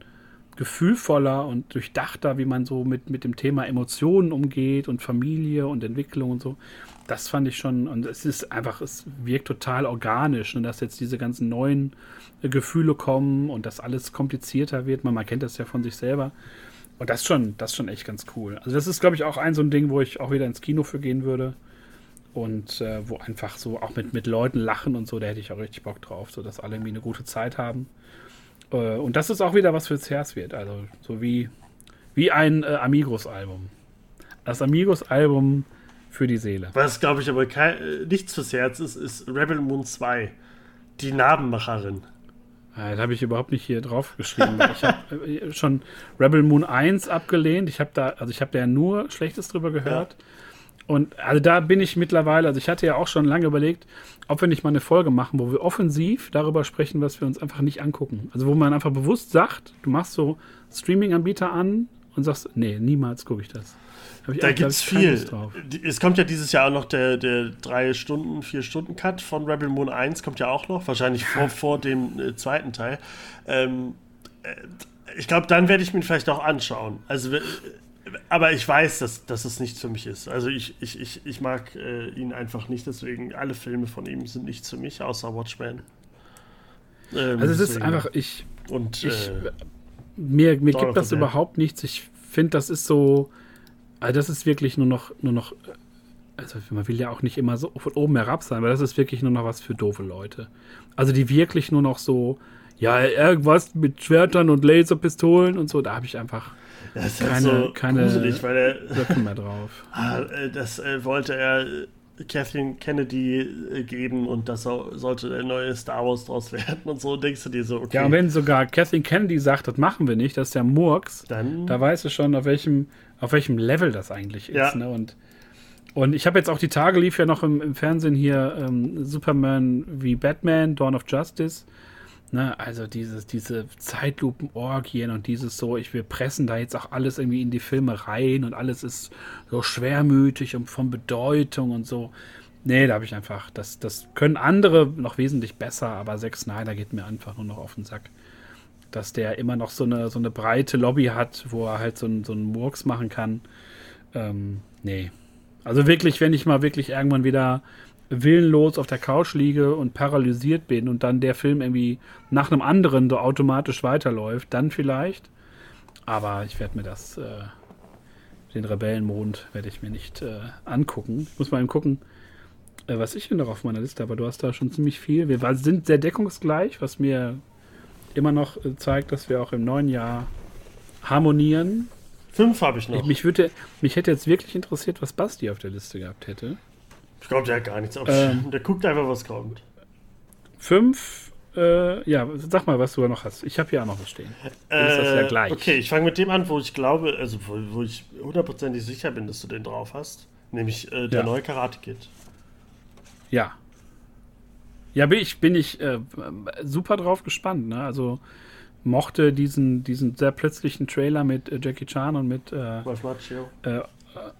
gefühlvoller und durchdachter, wie man so mit, mit dem Thema Emotionen umgeht und Familie und Entwicklung und so. Das fand ich schon, und es ist einfach, es wirkt total organisch, ne, dass jetzt diese ganzen neuen äh, Gefühle kommen und dass alles komplizierter wird. Man, man kennt das ja von sich selber. Und das schon, das schon echt ganz cool. Also das ist, glaube ich, auch ein so ein Ding, wo ich auch wieder ins Kino für gehen würde und äh, wo einfach so auch mit, mit Leuten lachen und so, da hätte ich auch richtig Bock drauf, so dass alle irgendwie eine gute Zeit haben. Äh, und das ist auch wieder was fürs Herz wird, also so wie, wie ein äh, Amigos-Album. Das Amigos-Album für die Seele. Was, glaube ich, aber kein, äh, nichts fürs Herz ist, ist Rebel Moon 2. Die Narbenmacherin. Ja, das habe ich überhaupt nicht hier drauf geschrieben. ich habe äh, schon Rebel Moon 1 abgelehnt. Ich habe da, also ich habe da nur Schlechtes drüber gehört. Ja. Und also da bin ich mittlerweile, also ich hatte ja auch schon lange überlegt, ob wir nicht mal eine Folge machen, wo wir offensiv darüber sprechen, was wir uns einfach nicht angucken. Also wo man einfach bewusst sagt, du machst so Streaming-Anbieter an und sagst, nee, niemals gucke ich das. Ich da gibt es viel. Es kommt ja dieses Jahr auch noch der, der drei Stunden, vier Stunden Cut von Rebel Moon 1, kommt ja auch noch, wahrscheinlich vor, vor dem äh, zweiten Teil. Ähm, äh, ich glaube, dann werde ich mir vielleicht auch anschauen. Also aber ich weiß, dass, dass es nichts für mich ist. Also ich, ich, ich, ich mag äh, ihn einfach nicht, deswegen alle Filme von ihm sind nichts für mich, außer Watchmen. Ähm, also es ist einfach, ich. Und ich, äh, mir, mir gibt das überhaupt nichts. Ich finde, das ist so. Also das ist wirklich nur noch, nur noch. Also man will ja auch nicht immer so von oben herab sein, aber das ist wirklich nur noch was für doofe Leute. Also die wirklich nur noch so, ja, irgendwas mit Schwertern und Laserpistolen und so, da habe ich einfach das ist keine, so keine gruselig, weil er mehr drauf. Ah, äh, das äh, wollte er äh, Kathleen Kennedy geben und das sollte der neue Star Wars draus werden und so denkst du dir so, okay. Ja, und wenn sogar Kathleen Kennedy sagt, das machen wir nicht, das ist ja Murks, dann da weißt du schon, auf welchem, auf welchem Level das eigentlich ist. Ja. Ne? Und Und ich habe jetzt auch die Tage lief ja noch im, im Fernsehen hier ähm, Superman wie Batman, Dawn of Justice. Ne, also dieses, diese Zeitlupen-Orgien und dieses so, ich, wir pressen da jetzt auch alles irgendwie in die Filme rein und alles ist so schwermütig und von Bedeutung und so. Nee, da habe ich einfach, das, das können andere noch wesentlich besser, aber Zack Snyder geht mir einfach nur noch auf den Sack. Dass der immer noch so eine, so eine breite Lobby hat, wo er halt so, ein, so einen Murks machen kann. Ähm, nee. Also wirklich, wenn ich mal wirklich irgendwann wieder willenlos auf der Couch liege und paralysiert bin und dann der Film irgendwie nach einem anderen so automatisch weiterläuft, dann vielleicht. Aber ich werde mir das, äh, den Rebellenmond, werde ich mir nicht äh, angucken. Ich muss mal eben gucken, äh, was ich hier noch auf meiner Liste habe. Du hast da schon ziemlich viel. Wir sind sehr deckungsgleich, was mir immer noch äh, zeigt, dass wir auch im neuen Jahr harmonieren. Fünf habe ich noch. Ich, mich, würde, mich hätte jetzt wirklich interessiert, was Basti auf der Liste gehabt hätte. Ich glaube, der hat gar nichts auf. Ähm, der guckt einfach, was kommt. Fünf, äh, ja, sag mal, was du da noch hast. Ich habe hier auch noch was stehen. Äh, ist das ja gleich. Okay, ich fange mit dem an, wo ich glaube, also wo, wo ich hundertprozentig sicher bin, dass du den drauf hast. Nämlich äh, der ja. neue Karate Kid. Ja. Ja, bin ich, bin ich äh, super drauf gespannt. Ne? Also mochte diesen, diesen sehr plötzlichen Trailer mit äh, Jackie Chan und mit äh, Ralph Macchio.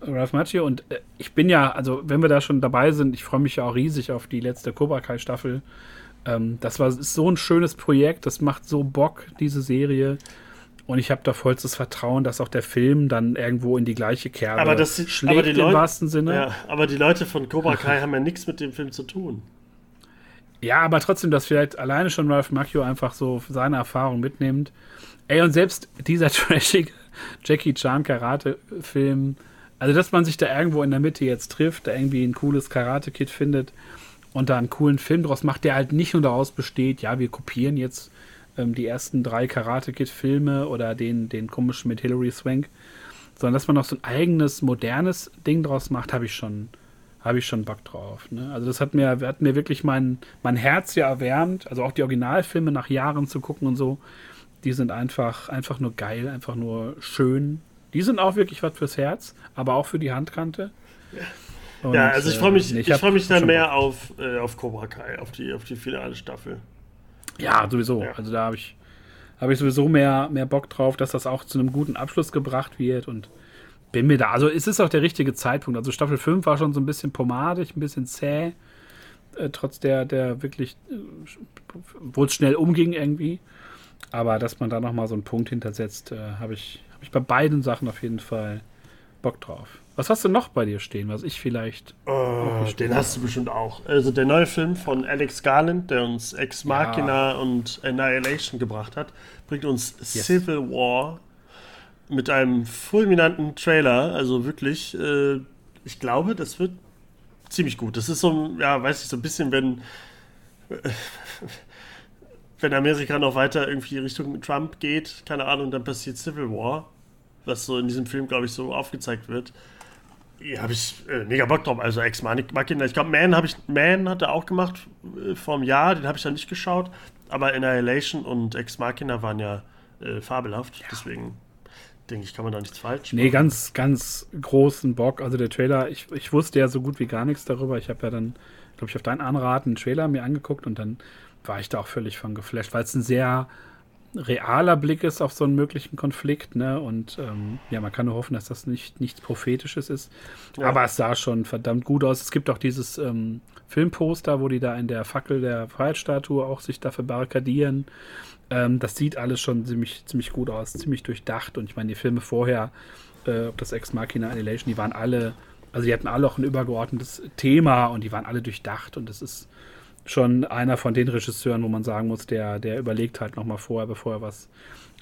Ralph Macchio. Und äh, ich bin ja, also wenn wir da schon dabei sind, ich freue mich ja auch riesig auf die letzte Cobra Kai Staffel. Ähm, das war ist so ein schönes Projekt, das macht so Bock, diese Serie. Und ich habe da vollstes Vertrauen, dass auch der Film dann irgendwo in die gleiche Kerbe aber das, schlägt aber die im Leute, wahrsten Sinne. Ja, aber die Leute von Cobra Kai haben ja nichts mit dem Film zu tun. Ja, aber trotzdem, dass vielleicht alleine schon Ralph Macchio einfach so seine Erfahrung mitnimmt. Ey, und selbst dieser trashige Jackie Chan Karate-Film, also dass man sich da irgendwo in der Mitte jetzt trifft, da irgendwie ein cooles Karate-Kid findet und da einen coolen Film draus macht, der halt nicht nur daraus besteht, ja, wir kopieren jetzt ähm, die ersten drei Karate Kid-Filme oder den, den komischen mit Hilary Swank, sondern dass man noch so ein eigenes, modernes Ding draus macht, habe ich schon, habe ich schon Bock drauf. Ne? Also das hat mir, hat mir wirklich mein, mein Herz ja erwärmt, also auch die Originalfilme nach Jahren zu gucken und so, die sind einfach, einfach nur geil, einfach nur schön. Die sind auch wirklich was fürs Herz, aber auch für die Handkante. Und, ja, also ich freue mich, äh, ich, ich freue mich dann mehr auf, äh, auf Cobra Kai, auf die, auf die finale Staffel. Ja, sowieso. Ja. Also da habe ich, hab ich sowieso mehr, mehr Bock drauf, dass das auch zu einem guten Abschluss gebracht wird und bin mir da. Also es ist auch der richtige Zeitpunkt. Also Staffel 5 war schon so ein bisschen pomadig, ein bisschen zäh, äh, trotz der, der wirklich, äh, wo es schnell umging irgendwie. Aber dass man da nochmal so einen Punkt hintersetzt, äh, habe ich, ich bei beiden Sachen auf jeden Fall Bock drauf. Was hast du noch bei dir stehen, was ich vielleicht. Oh, den hast du bestimmt auch. Also der neue Film von Alex Garland, der uns Ex Machina ja. und Annihilation gebracht hat, bringt uns yes. Civil War mit einem fulminanten Trailer. Also wirklich, äh, ich glaube, das wird ziemlich gut. Das ist so, ja, weiß ich, so ein bisschen, wenn. wenn Amerika noch weiter irgendwie Richtung Trump geht, keine Ahnung, dann passiert Civil War, was so in diesem Film, glaube ich, so aufgezeigt wird. Ja, habe ich äh, mega Bock drauf. Also Ex Machina. Ich glaube, Man habe ich, Man hat er auch gemacht äh, vor einem Jahr. Den habe ich dann nicht geschaut. Aber Annihilation und Ex Machina waren ja äh, fabelhaft. Ja. Deswegen denke ich, kann man da nichts falsch machen. Nee, ganz, ganz großen Bock. Also der Trailer, ich, ich wusste ja so gut wie gar nichts darüber. Ich habe ja dann, glaube ich, auf deinen Anraten einen Trailer mir angeguckt und dann war ich da auch völlig von geflasht, weil es ein sehr realer Blick ist auf so einen möglichen Konflikt, ne? Und ähm, ja, man kann nur hoffen, dass das nicht nichts Prophetisches ist. Ja. Aber es sah schon verdammt gut aus. Es gibt auch dieses ähm, Filmposter, wo die da in der Fackel der Freiheitsstatue auch sich dafür barrikadieren. Ähm, das sieht alles schon ziemlich, ziemlich gut aus, ziemlich durchdacht. Und ich meine, die Filme vorher, äh, ob das Ex Machina Annihilation, die waren alle, also die hatten alle auch ein übergeordnetes Thema und die waren alle durchdacht und das ist schon einer von den Regisseuren, wo man sagen muss, der, der überlegt halt nochmal vorher, bevor er was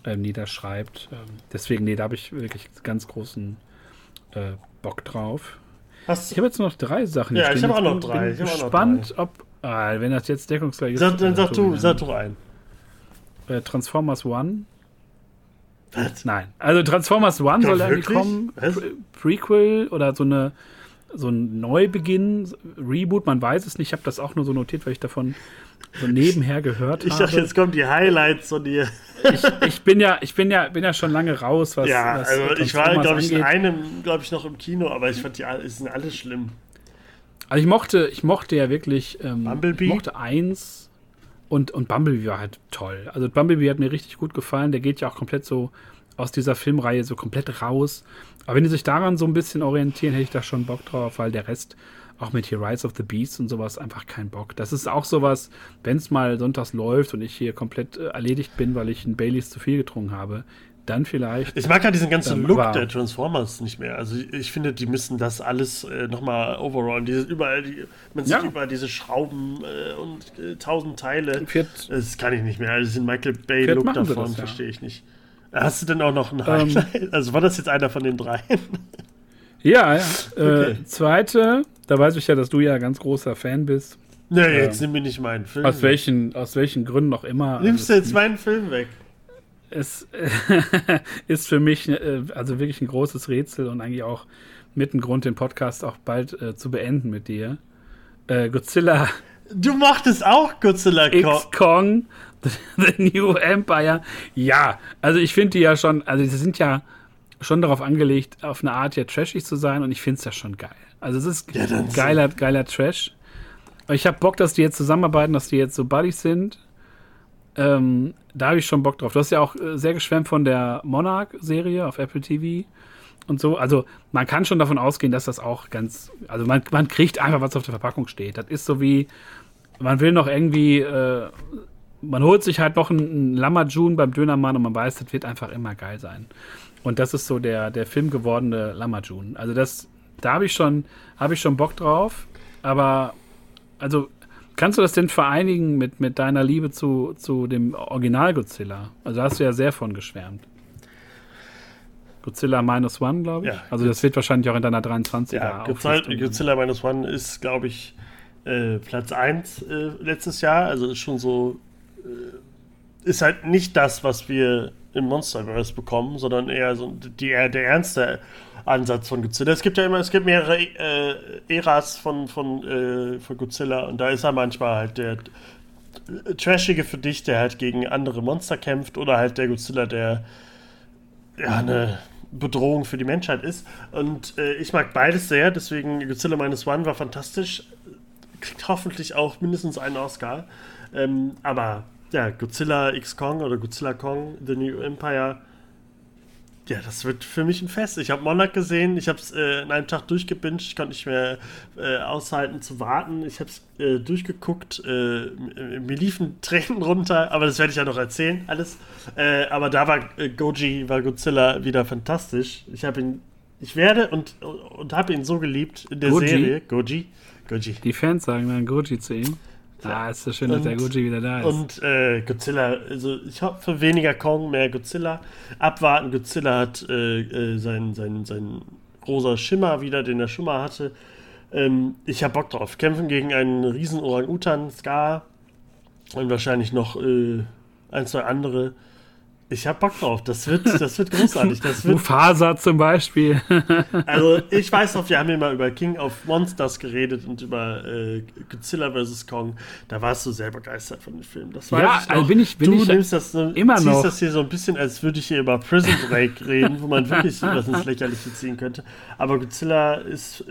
ähm, niederschreibt. Ähm, deswegen, nee, da habe ich wirklich ganz großen äh, Bock drauf. Hast ich habe jetzt noch drei Sachen. Ja, ich habe auch noch drei. Ich bin gespannt, ob, ah, wenn das jetzt deckungsgleich ist. Sag, dann sag du, sag doch ein. Äh, Transformers One. Was? Nein. Also Transformers One soll irgendwie kommen. Pre Prequel oder so eine so ein Neubeginn, Reboot, man weiß es nicht. Ich habe das auch nur so notiert, weil ich davon so nebenher gehört ich habe. Ich dachte, jetzt kommen die Highlights von dir. Ich, ich, bin ja, ich bin ja, bin ja schon lange raus, was. Ja, was also ich war, glaube ich, in einem, glaube ich, noch im Kino, aber ich fand die sind alle schlimm. Also ich mochte, ich mochte ja wirklich ähm, Bumblebee. Ich mochte eins und, und Bumblebee war halt toll. Also Bumblebee hat mir richtig gut gefallen. Der geht ja auch komplett so aus dieser Filmreihe so komplett raus. Aber wenn die sich daran so ein bisschen orientieren, hätte ich da schon Bock drauf, weil der Rest, auch mit hier Rise of the Beast und sowas, einfach keinen Bock. Das ist auch sowas, wenn es mal sonntags läuft und ich hier komplett äh, erledigt bin, weil ich einen Baileys zu viel getrunken habe, dann vielleicht. Ich mag ja diesen ganzen ähm, Look der Transformers nicht mehr. Also ich, ich finde, die müssen das alles äh, nochmal overall. Diese, überall, die, man sieht ja. überall diese Schrauben äh, und äh, tausend Teile. Viert, das kann ich nicht mehr. Also den Michael Bay-Look davon ja. verstehe ich nicht. Hast du denn auch noch einen ähm, Highlight? also war das jetzt einer von den dreien? Ja, ja. Äh, okay. zweite, da weiß ich ja, dass du ja ganz großer Fan bist. Nee, jetzt ähm, nimm mir nicht meinen Film. Aus welchen, aus welchen Gründen auch immer. Nimmst du jetzt meinen Film weg? Es ist für mich äh, also wirklich ein großes Rätsel und eigentlich auch mit ein Grund, den Podcast auch bald äh, zu beenden mit dir. Äh, Godzilla. Du mochtest auch Godzilla X-Kong The New Empire. Ja, also ich finde die ja schon, also sie sind ja schon darauf angelegt, auf eine Art ja trashig zu sein und ich finde es ja schon geil. Also es ist ja, geiler, so. geiler Trash. Ich habe Bock, dass die jetzt zusammenarbeiten, dass die jetzt so Buddies sind. Ähm, da habe ich schon Bock drauf. Du hast ja auch äh, sehr geschwärmt von der Monarch-Serie auf Apple TV und so. Also man kann schon davon ausgehen, dass das auch ganz, also man, man kriegt einfach, was auf der Verpackung steht. Das ist so wie, man will noch irgendwie äh, man holt sich halt noch einen, Lamajun beim Dönermann und man weiß, das wird einfach immer geil sein. Und das ist so der, der Film gewordene Lamajun. Also das, da habe ich schon, habe ich schon Bock drauf. Aber, also, kannst du das denn vereinigen mit, mit deiner Liebe zu, zu dem Original Godzilla? Also hast du ja sehr von geschwärmt. Godzilla Minus One, glaube ich. Ja, also das wird wahrscheinlich auch in deiner 23er ja, Godzilla Minus One ist, glaube ich, äh, Platz 1 äh, letztes Jahr. Also ist schon so ist halt nicht das, was wir im Monsterverse bekommen, sondern eher so die, der ernste Ansatz von Godzilla. Es gibt ja immer, es gibt mehrere äh, Äras von, von, äh, von Godzilla und da ist er manchmal halt der äh, trashige für dich, der halt gegen andere Monster kämpft oder halt der Godzilla, der ja eine Bedrohung für die Menschheit ist. Und äh, ich mag beides sehr, deswegen Godzilla Minus One war fantastisch. Kriegt hoffentlich auch mindestens einen Oscar. Ähm, aber ja, Godzilla X Kong oder Godzilla Kong, The New Empire, ja, das wird für mich ein Fest. Ich habe Monarch gesehen, ich habe es äh, in einem Tag durchgebinged, ich konnte nicht mehr äh, aushalten zu warten. Ich habe es äh, durchgeguckt, äh, mir liefen Tränen runter, aber das werde ich ja noch erzählen, alles. Äh, aber da war äh, Goji, war Godzilla wieder fantastisch. Ich habe ihn, ich werde und, und habe ihn so geliebt in der Goji? Serie. Goji. Goji. Die Fans sagen dann Goji zu ihm. Ah, ist so schön, dass der Gucci wieder da ist. Und äh, Godzilla, also ich hoffe für weniger Kong, mehr Godzilla. Abwarten, Godzilla hat äh, äh, seinen, seinen, seinen rosa Schimmer wieder, den er schon mal hatte. Ähm, ich habe Bock drauf. Kämpfen gegen einen riesen Orang-Utan, Scar und wahrscheinlich noch äh, ein, zwei andere. Ich hab Bock drauf. Das wird, das wird großartig. Das wird Mufasa zum Beispiel. also, ich weiß noch, wir haben ja mal über King of Monsters geredet und über äh, Godzilla vs. Kong. Da warst du sehr begeistert von dem Film. Das war ja, also bin ich, bin du ich nimmst das so, immer ziehst noch. das hier so ein bisschen, als würde ich hier über Prison Break reden, wo man wirklich was ins Lächerliche ziehen könnte. Aber Godzilla ist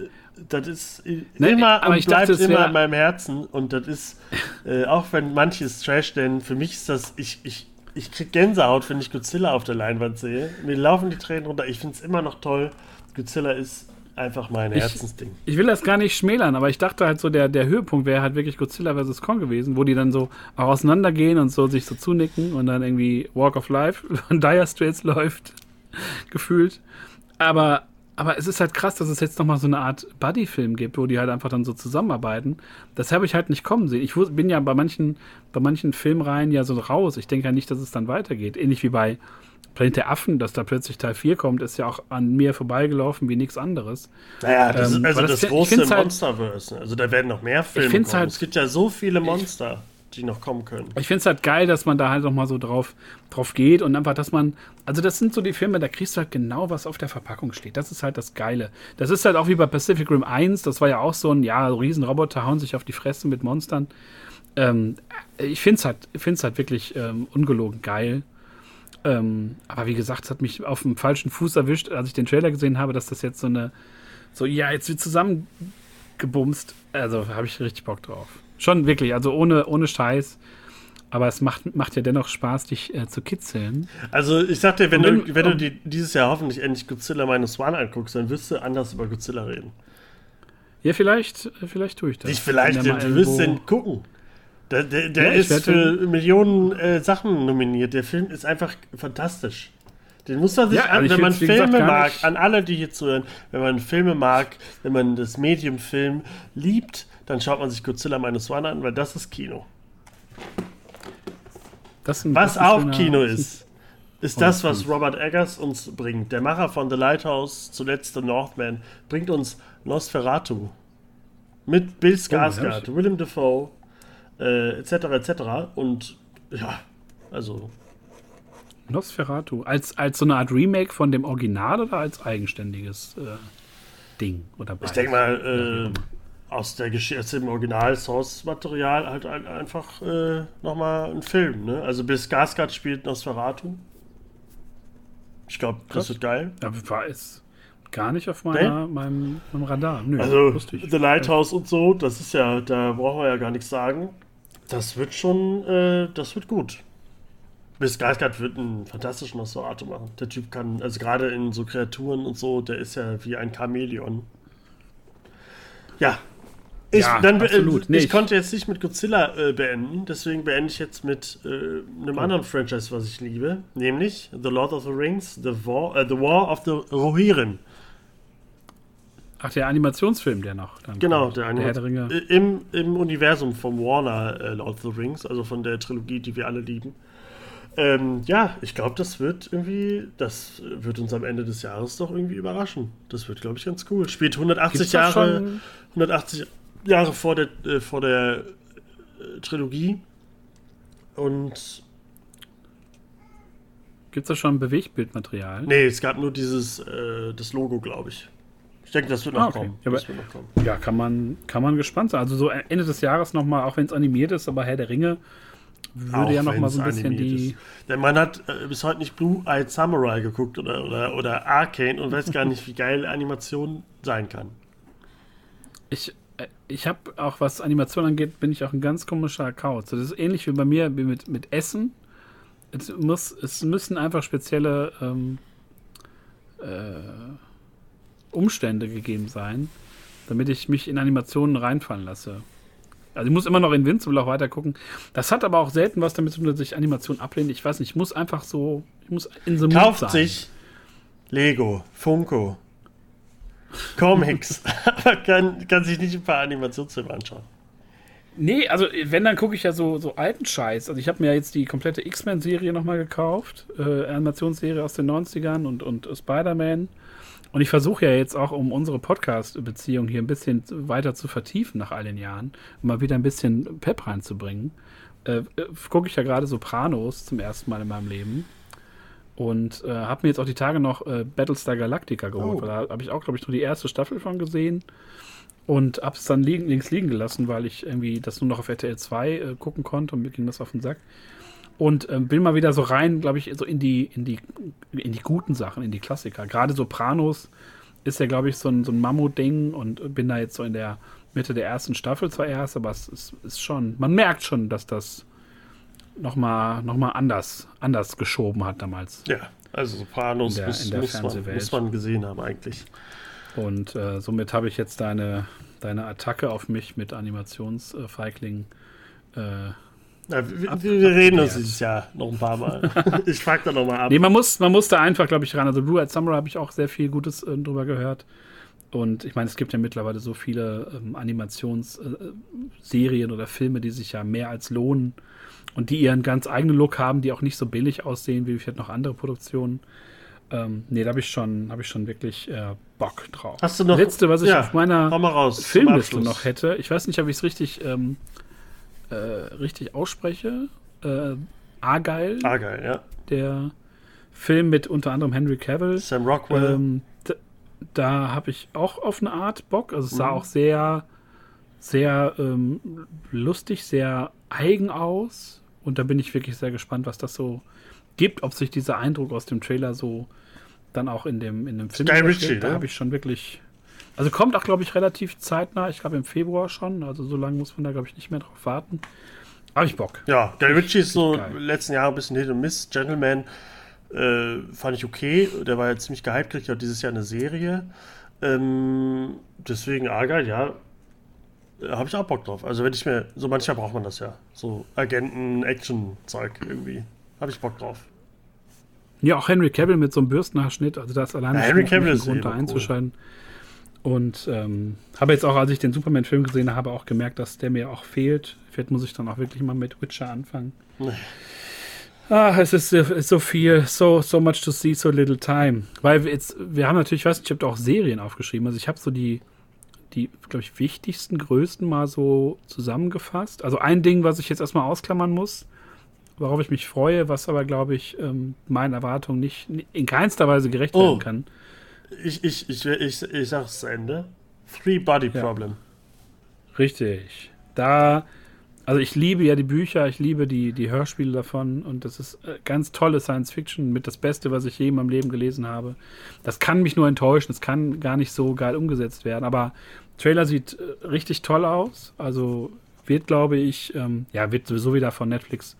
das ist nee, immer und bleibt dachte, immer in meinem Herzen und das ist, äh, auch wenn manches Trash, denn für mich ist das, ich, ich, ich krieg Gänsehaut, wenn ich Godzilla auf der Leinwand sehe. Mir laufen die Tränen runter. Ich finde es immer noch toll. Godzilla ist einfach mein ich, Herzensding. Ich will das gar nicht schmälern, aber ich dachte halt so, der, der Höhepunkt wäre halt wirklich Godzilla vs. Kong gewesen, wo die dann so auch auseinandergehen und so sich so zunicken und dann irgendwie Walk of Life von Dire Straits läuft, gefühlt. Aber aber es ist halt krass, dass es jetzt nochmal so eine Art Buddy-Film gibt, wo die halt einfach dann so zusammenarbeiten. Das habe ich halt nicht kommen sehen. Ich bin ja bei manchen, bei manchen Filmreihen ja so raus. Ich denke ja nicht, dass es dann weitergeht. Ähnlich wie bei Planet der Affen, dass da plötzlich Teil 4 kommt, ist ja auch an mir vorbeigelaufen wie nichts anderes. Naja, das ähm, ist also das, das große halt, Monsterverse. Also da werden noch mehr Filme kommen. Halt, es gibt ja so viele Monster. Die noch kommen können. Ich finde es halt geil, dass man da halt noch mal so drauf, drauf geht und einfach, dass man, also das sind so die Filme, da kriegst du halt genau, was auf der Verpackung steht. Das ist halt das Geile. Das ist halt auch wie bei Pacific Rim 1, das war ja auch so ein, ja, Riesenroboter hauen sich auf die Fresse mit Monstern. Ähm, ich finde es halt, find's halt wirklich ähm, ungelogen geil. Ähm, aber wie gesagt, es hat mich auf dem falschen Fuß erwischt, als ich den Trailer gesehen habe, dass das jetzt so eine, so, ja, jetzt wird zusammengebumst. Also habe ich richtig Bock drauf. Schon wirklich, also ohne, ohne Scheiß. Aber es macht, macht ja dennoch Spaß, dich äh, zu kitzeln. Also ich sag dir, wenn, wenn, du, wenn du die, dieses Jahr hoffentlich endlich Godzilla Minus One anguckst, dann wirst du anders über Godzilla reden. Ja, vielleicht, vielleicht tue ich das. Nicht vielleicht, du wirst den gucken. Der, der, der ja, ist für Millionen äh, Sachen nominiert. Der Film ist einfach fantastisch. Den muss man sich ja, an, wenn man Filme mag, an alle, die hier zuhören, wenn man Filme mag, wenn man das Medium Film liebt, dann schaut man sich Godzilla Minus One an, weil das ist Kino. Das was auch Kino ist, ist das, was Robert Eggers uns bringt. Der Macher von The Lighthouse, zuletzt The Northman, bringt uns Nosferatu. Mit Bill oh, Skarsgård, oh, Willem Dafoe, äh, etc. etc. Und ja, also. Nosferatu. Als, als so eine Art Remake von dem Original oder als eigenständiges äh, Ding? Oder ich denke mal, äh, aus der Geschichte, dem Original-Source-Material halt ein, einfach äh, nochmal ein Film. Ne? Also bis Skarsgård spielt Nosferatu. Ich glaube, das wird geil. Ja, war es gar nicht auf meiner, nee? meinem, meinem, Radar. Nö, also The Lighthouse und so, das ist ja, da brauchen wir ja gar nichts sagen. Das wird schon, äh, das wird gut. Bis Skarsgård wird einen fantastischen Nosferatu machen. Der Typ kann, also gerade in so Kreaturen und so, der ist ja wie ein Chamäleon. Ja. Ich, ja, dann, absolut. Äh, ich konnte jetzt nicht mit Godzilla äh, beenden, deswegen beende ich jetzt mit äh, einem oh. anderen Franchise, was ich liebe, nämlich The Lord of the Rings, The War, äh, the War of the Rohirrim. Ach, der Animationsfilm, der noch. genau, kommt. der Animationsfilm. Im, Im Universum von Warner äh, Lord of the Rings, also von der Trilogie, die wir alle lieben. Ähm, ja, ich glaube, das wird irgendwie, das wird uns am Ende des Jahres doch irgendwie überraschen. Das wird, glaube ich, ganz cool. Spielt 180 Jahre, 180 Jahre vor der, äh, vor der äh, Trilogie. Und Gibt es da schon Bewegtbildmaterial? Nee, es gab nur dieses, äh, das Logo, glaube ich. Ich denke, das wird noch, ah, okay. kommen. Ja, das wird noch kommen. Ja, kann man, kann man gespannt sein. Also so Ende des Jahres nochmal, auch wenn es animiert ist, aber Herr der Ringe würde auch ja nochmal so ein bisschen die. Ist. Denn man hat äh, bis heute nicht Blue-Eyed Samurai geguckt oder, oder, oder Arcane und weiß gar nicht, wie geil Animation sein kann. Ich, ich habe auch, was Animation angeht, bin ich auch ein ganz komischer Kauz. Das ist ähnlich wie bei mir wie mit, mit Essen. Es, muss, es müssen einfach spezielle ähm, äh, Umstände gegeben sein, damit ich mich in Animationen reinfallen lasse. Also ich muss immer noch Invincible auch weiter gucken. Das hat aber auch selten was damit zu tun, dass ich Animation ablehne. Ich weiß nicht, ich muss einfach so, ich muss in so Kauft sein. sich Lego, Funko, Comics, aber kann, kann sich nicht ein paar Animationsfilme anschauen. Nee, also wenn, dann gucke ich ja so, so alten Scheiß. Also ich habe mir jetzt die komplette X-Men-Serie nochmal gekauft. Äh, Animationsserie aus den 90ern und, und Spider-Man. Und ich versuche ja jetzt auch, um unsere Podcast-Beziehung hier ein bisschen weiter zu vertiefen nach all den Jahren, mal wieder ein bisschen Pep reinzubringen, äh, äh gucke ich ja gerade Sopranos zum ersten Mal in meinem Leben. Und äh, habe mir jetzt auch die Tage noch äh, Battlestar Galactica geholt. Oh. Da habe ich auch, glaube ich, nur die erste Staffel von gesehen. Und habe es dann liegen, links liegen gelassen, weil ich irgendwie das nur noch auf RTL 2 äh, gucken konnte und mir ging das auf den Sack und ähm, bin mal wieder so rein, glaube ich, so in die, in die, in die guten Sachen, in die Klassiker. Gerade Sopranos ist ja, glaube ich, so ein, so ein Mammut-Ding und bin da jetzt so in der Mitte der ersten Staffel zwar erst, aber es ist, ist schon, man merkt schon, dass das nochmal noch mal anders, anders geschoben hat damals. Ja, also Sopranos der, muss, muss, man, muss, man, gesehen haben eigentlich. Und äh, somit habe ich jetzt deine, deine Attacke auf mich mit Animationsfeigling äh, na, wir, wir, reden uns dieses Jahr noch ein paar Mal. ich frage da nochmal ab. Nee, man muss, man muss da einfach, glaube ich, ran. Also Blue Eyed Samurai habe ich auch sehr viel Gutes äh, drüber gehört. Und ich meine, es gibt ja mittlerweile so viele ähm, Animationsserien äh, oder Filme, die sich ja mehr als lohnen und die ihren ganz eigenen Look haben, die auch nicht so billig aussehen wie vielleicht noch andere Produktionen. Ähm, nee, da habe ich schon, habe ich schon wirklich äh, Bock drauf. Hast du noch? Letzte, was ich ja, auf meiner Filmliste noch hätte, ich weiß nicht, ob ich es richtig ähm, äh, richtig ausspreche. Äh, Argyle. Argyle, ja. Der Film mit unter anderem Henry Cavill. Sam Rockwell. Ähm, da, da habe ich auch auf eine Art Bock. Also es sah mhm. auch sehr, sehr ähm, lustig, sehr eigen aus. Und da bin ich wirklich sehr gespannt, was das so gibt, ob sich dieser Eindruck aus dem Trailer so dann auch in dem, in dem Film Sky Ritchie, Da ne? habe ich schon wirklich. Also kommt auch, glaube ich, relativ zeitnah. Ich glaube im Februar schon. Also so lange muss man da, glaube ich, nicht mehr drauf warten. Habe ich Bock. Ja, Guy Ritchie ist so geil. letzten Jahre ein bisschen Hit und Miss. Gentleman äh, fand ich okay. Der war ja ziemlich gehypt, kriegt ja dieses Jahr eine Serie. Ähm, deswegen Argyle, ja, habe ich auch Bock drauf. Also wenn ich mir, so manchmal braucht man das ja. So Agenten-Action-Zeug irgendwie. Habe ich Bock drauf. Ja, auch Henry Cavill mit so einem Bürstenhaarschnitt, also das alleine ja, Henry Cavill ist Grund, da einzuschalten. Cool. Und ähm, habe jetzt auch, als ich den Superman-Film gesehen habe, auch gemerkt, dass der mir auch fehlt. Vielleicht muss ich dann auch wirklich mal mit Witcher anfangen. Nee. Ah, es ist, ist, so viel, so, so much to see, so little time. Weil wir jetzt, wir haben natürlich, ich weiß nicht, ich habe auch Serien aufgeschrieben. Also ich habe so die, die, glaube ich, wichtigsten, größten mal so zusammengefasst. Also ein Ding, was ich jetzt erstmal ausklammern muss, worauf ich mich freue, was aber, glaube ich, ähm, meinen Erwartungen nicht in keinster Weise gerecht oh. werden kann. Ich, ich, ich, ich, ich sag's zu Ende. Three Body Problem. Ja. Richtig. Da, also ich liebe ja die Bücher, ich liebe die, die Hörspiele davon und das ist äh, ganz tolle Science Fiction mit das Beste, was ich je in meinem Leben gelesen habe. Das kann mich nur enttäuschen, es kann gar nicht so geil umgesetzt werden, aber Trailer sieht äh, richtig toll aus, also wird, glaube ich, ähm, ja, wird sowieso wieder von Netflix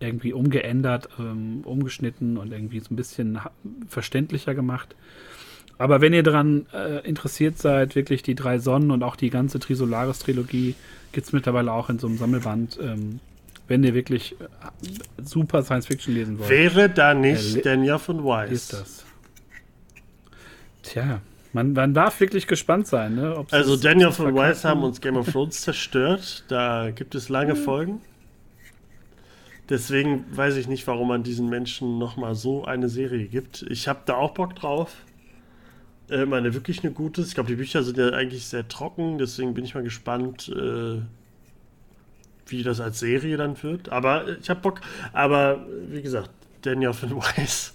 irgendwie umgeändert, ähm, umgeschnitten und irgendwie so ein bisschen verständlicher gemacht. Aber wenn ihr daran äh, interessiert seid, wirklich die drei Sonnen und auch die ganze Trisolaris-Trilogie gibt es mittlerweile auch in so einem Sammelband. Ähm, wenn ihr wirklich äh, super Science Fiction lesen wollt. Wäre da nicht äh, Daniel von Weiss? Ist das. Tja, man, man darf wirklich gespannt sein. Ne? also Daniel von Weiss haben uns Game of Thrones zerstört. Da gibt es lange hm. Folgen. Deswegen weiß ich nicht, warum man diesen Menschen nochmal so eine Serie gibt. Ich habe da auch Bock drauf. Äh, meine wirklich eine gute. Ich glaube, die Bücher sind ja eigentlich sehr trocken, deswegen bin ich mal gespannt, äh, wie das als Serie dann wird. Aber ich habe Bock. Aber wie gesagt, Daniel von Weiss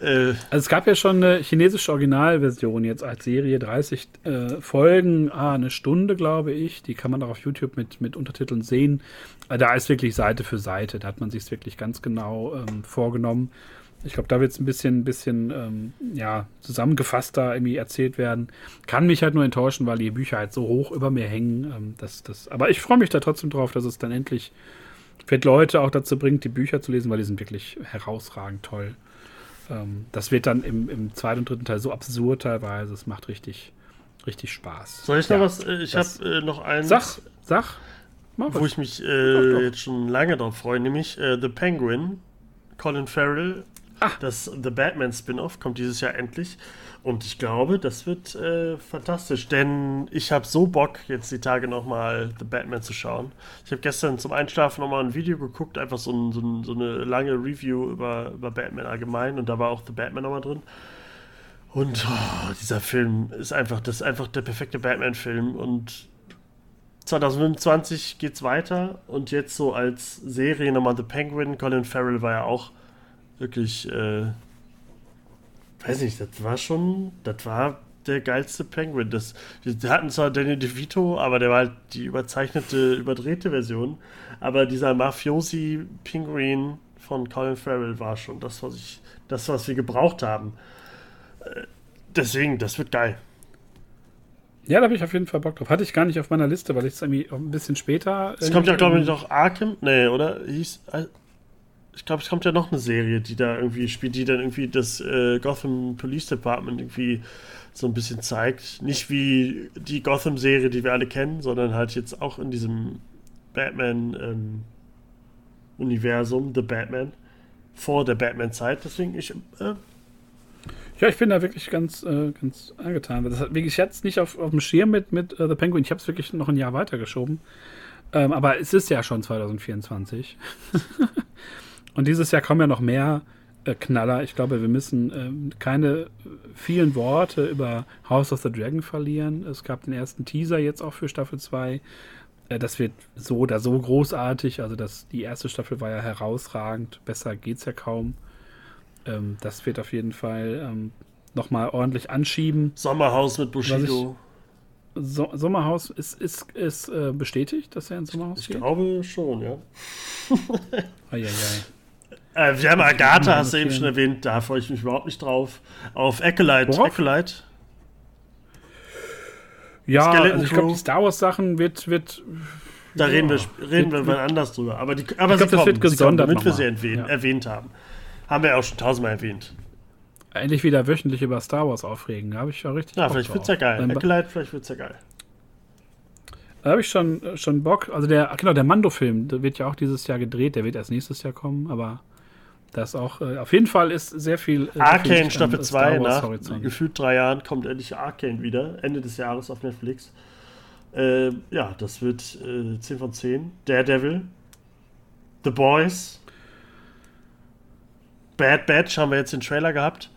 äh, also es gab ja schon eine chinesische Originalversion jetzt als Serie, 30 äh, Folgen, ah, eine Stunde, glaube ich. Die kann man auch auf YouTube mit, mit Untertiteln sehen. Äh, da ist wirklich Seite für Seite. Da hat man sich wirklich ganz genau ähm, vorgenommen. Ich glaube, da wird es ein bisschen, bisschen ähm, ja, zusammengefasster irgendwie erzählt werden. Kann mich halt nur enttäuschen, weil die Bücher halt so hoch über mir hängen. Ähm, dass, das, aber ich freue mich da trotzdem drauf, dass es dann endlich vielleicht Leute auch dazu bringt, die Bücher zu lesen, weil die sind wirklich herausragend toll. Ähm, das wird dann im, im zweiten und dritten Teil so absurd teilweise. Es macht richtig, richtig Spaß. Soll ich noch was? Äh, ich habe äh, noch einen. Sag, sag. wo ich mich äh, jetzt schon lange drauf freue, nämlich äh, The Penguin, Colin Farrell. Ach. Das The Batman Spin-off kommt dieses Jahr endlich. Und ich glaube, das wird äh, fantastisch, denn ich habe so Bock, jetzt die Tage nochmal The Batman zu schauen. Ich habe gestern zum Einschlafen nochmal ein Video geguckt, einfach so, ein, so, ein, so, eine lange Review über, über Batman allgemein und da war auch The Batman nochmal drin. Und oh, dieser Film ist einfach, das ist einfach der perfekte Batman-Film und 2025 geht's weiter und jetzt so als Serie nochmal The Penguin. Colin Farrell war ja auch wirklich äh, weiß nicht, das war schon, das war der geilste Penguin. Das, wir hatten zwar Danny DeVito, aber der war halt die überzeichnete, überdrehte Version. Aber dieser Mafiosi-Penguin von Colin Farrell war schon das, was ich, das, was wir gebraucht haben. Äh, deswegen, das wird geil. Ja, da habe ich auf jeden Fall Bock drauf. Hatte ich gar nicht auf meiner Liste, weil ich es irgendwie ein bisschen später. Es kommt ja, glaube ich, noch Arkham. Nee, oder? Hieß, ich glaube, es kommt ja noch eine Serie, die da irgendwie spielt, die dann irgendwie das äh, Gotham Police Department irgendwie so ein bisschen zeigt. Nicht wie die Gotham-Serie, die wir alle kennen, sondern halt jetzt auch in diesem Batman-Universum, ähm, The Batman, vor der Batman-Zeit. Deswegen, ich. Äh, ja, ich bin da wirklich ganz, äh, ganz angetan. Das hat wirklich jetzt nicht auf, auf dem Schirm mit, mit uh, The Penguin. Ich habe es wirklich noch ein Jahr weitergeschoben. Ähm, aber es ist ja schon 2024. Und dieses Jahr kommen ja noch mehr äh, Knaller. Ich glaube, wir müssen äh, keine vielen Worte über House of the Dragon verlieren. Es gab den ersten Teaser jetzt auch für Staffel 2. Äh, das wird so oder so großartig. Also das, die erste Staffel war ja herausragend. Besser geht's ja kaum. Ähm, das wird auf jeden Fall ähm, nochmal ordentlich anschieben. Sommerhaus mit Bushido. So Sommerhaus ist, ist, ist äh, bestätigt, dass er ins Sommerhaus ich geht? Ich glaube schon, ja. Eieiei. Äh, wir haben Agatha, hast du eben schon erwähnt, da freue ich mich überhaupt nicht drauf. Auf Acolyte. Worauf? Acolyte. Ja, also ich glaube, die Star Wars Sachen wird. wird da ja, reden wir, reden wir wann anders drüber. Aber, die, aber ich glaube, das wird gesondert, kommen, damit wir sie erwähnen, ja. erwähnt haben. Haben wir auch schon tausendmal erwähnt. Endlich wieder wöchentlich über Star Wars aufregen. Da habe ich ja richtig. Ja, Bock vielleicht wird es ja geil. Acolyte, vielleicht wird es ja geil. Da habe ich schon, schon Bock. Also der, genau, der Mando-Film, der wird ja auch dieses Jahr gedreht, der wird erst nächstes Jahr kommen, aber das auch, äh, auf jeden Fall ist sehr viel. Äh, Arcane Staffel 2, nach gefühlt drei Jahren kommt endlich Arcane wieder, Ende des Jahres auf Netflix. Äh, ja, das wird äh, 10 von 10. Daredevil, The Boys, Bad Batch haben wir jetzt den Trailer gehabt.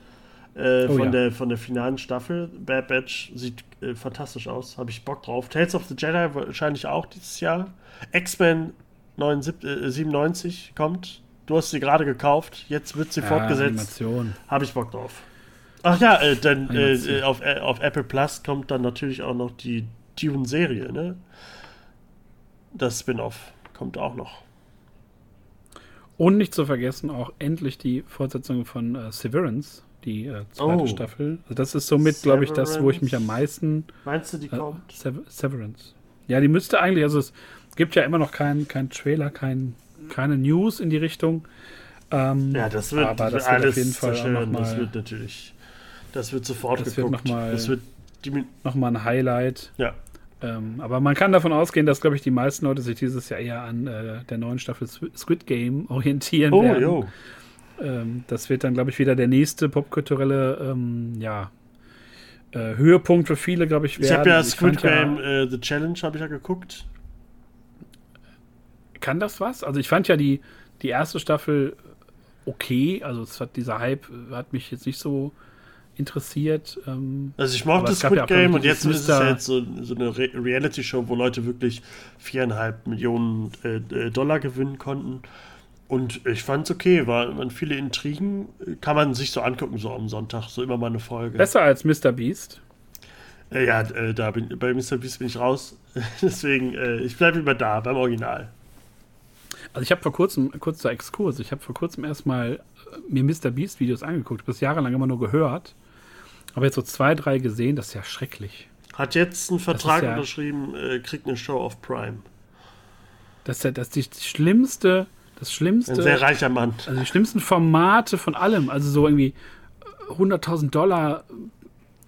Äh, oh, von, ja. der, von der finalen Staffel. Bad Batch sieht äh, fantastisch aus, habe ich Bock drauf. Tales of the Jedi wahrscheinlich auch dieses Jahr. X-Men 97 kommt Du hast sie gerade gekauft, jetzt wird sie ja, fortgesetzt. Habe ich Bock drauf. Ach ja, äh, dann äh, auf, äh, auf Apple Plus kommt dann natürlich auch noch die Dune-Serie, ne? Das Spin-off kommt auch noch. Und nicht zu vergessen auch endlich die Fortsetzung von äh, Severance, die äh, zweite oh. Staffel. Also das ist somit, glaube ich, das, wo ich mich am meisten. Meinst du, die äh, kommt? Sever Severance. Ja, die müsste eigentlich, also es gibt ja immer noch keinen kein Trailer, kein keine News in die Richtung. Ähm, ja, das wird, aber das alles wird auf jeden Fall zerstören. Mal, das wird natürlich, das wird sofort das geguckt. Wird noch mal, das wird noch mal ein Highlight. Ja. Ähm, aber man kann davon ausgehen, dass, glaube ich, die meisten Leute sich dieses Jahr eher an äh, der neuen Staffel Squid Game orientieren oh, werden. Jo. Ähm, das wird dann, glaube ich, wieder der nächste popkulturelle ähm, ja, äh, Höhepunkt für viele, glaube ich, werden. Ich habe ja Squid Game ja, äh, The Challenge habe ich ja geguckt kann das was? Also ich fand ja die, die erste Staffel okay. Also es hat dieser Hype hat mich jetzt nicht so interessiert. Ähm, also ich mochte Squid ja Game und jetzt ist es ja jetzt so, so eine Re Reality-Show, wo Leute wirklich viereinhalb Millionen äh, äh Dollar gewinnen konnten. Und ich fand es okay, war, waren viele Intrigen, kann man sich so angucken, so am Sonntag, so immer mal eine Folge. Besser als Mr. Beast? Äh, ja, äh, da bin, bei Mr. Beast bin ich raus. Deswegen, äh, ich bleibe immer da, beim Original. Also ich habe vor kurzem, kurzer Exkurs, ich habe vor kurzem erstmal äh, mir Mr. Beast Videos angeguckt, bis jahrelang immer nur gehört. Aber jetzt so zwei, drei gesehen, das ist ja schrecklich. Hat jetzt einen Vertrag ja, unterschrieben, äh, kriegt eine Show auf Prime. Das ist ja das ist die schlimmste, das schlimmste. Ein sehr reicher Mann. Also die schlimmsten Formate von allem. Also so irgendwie 100.000 Dollar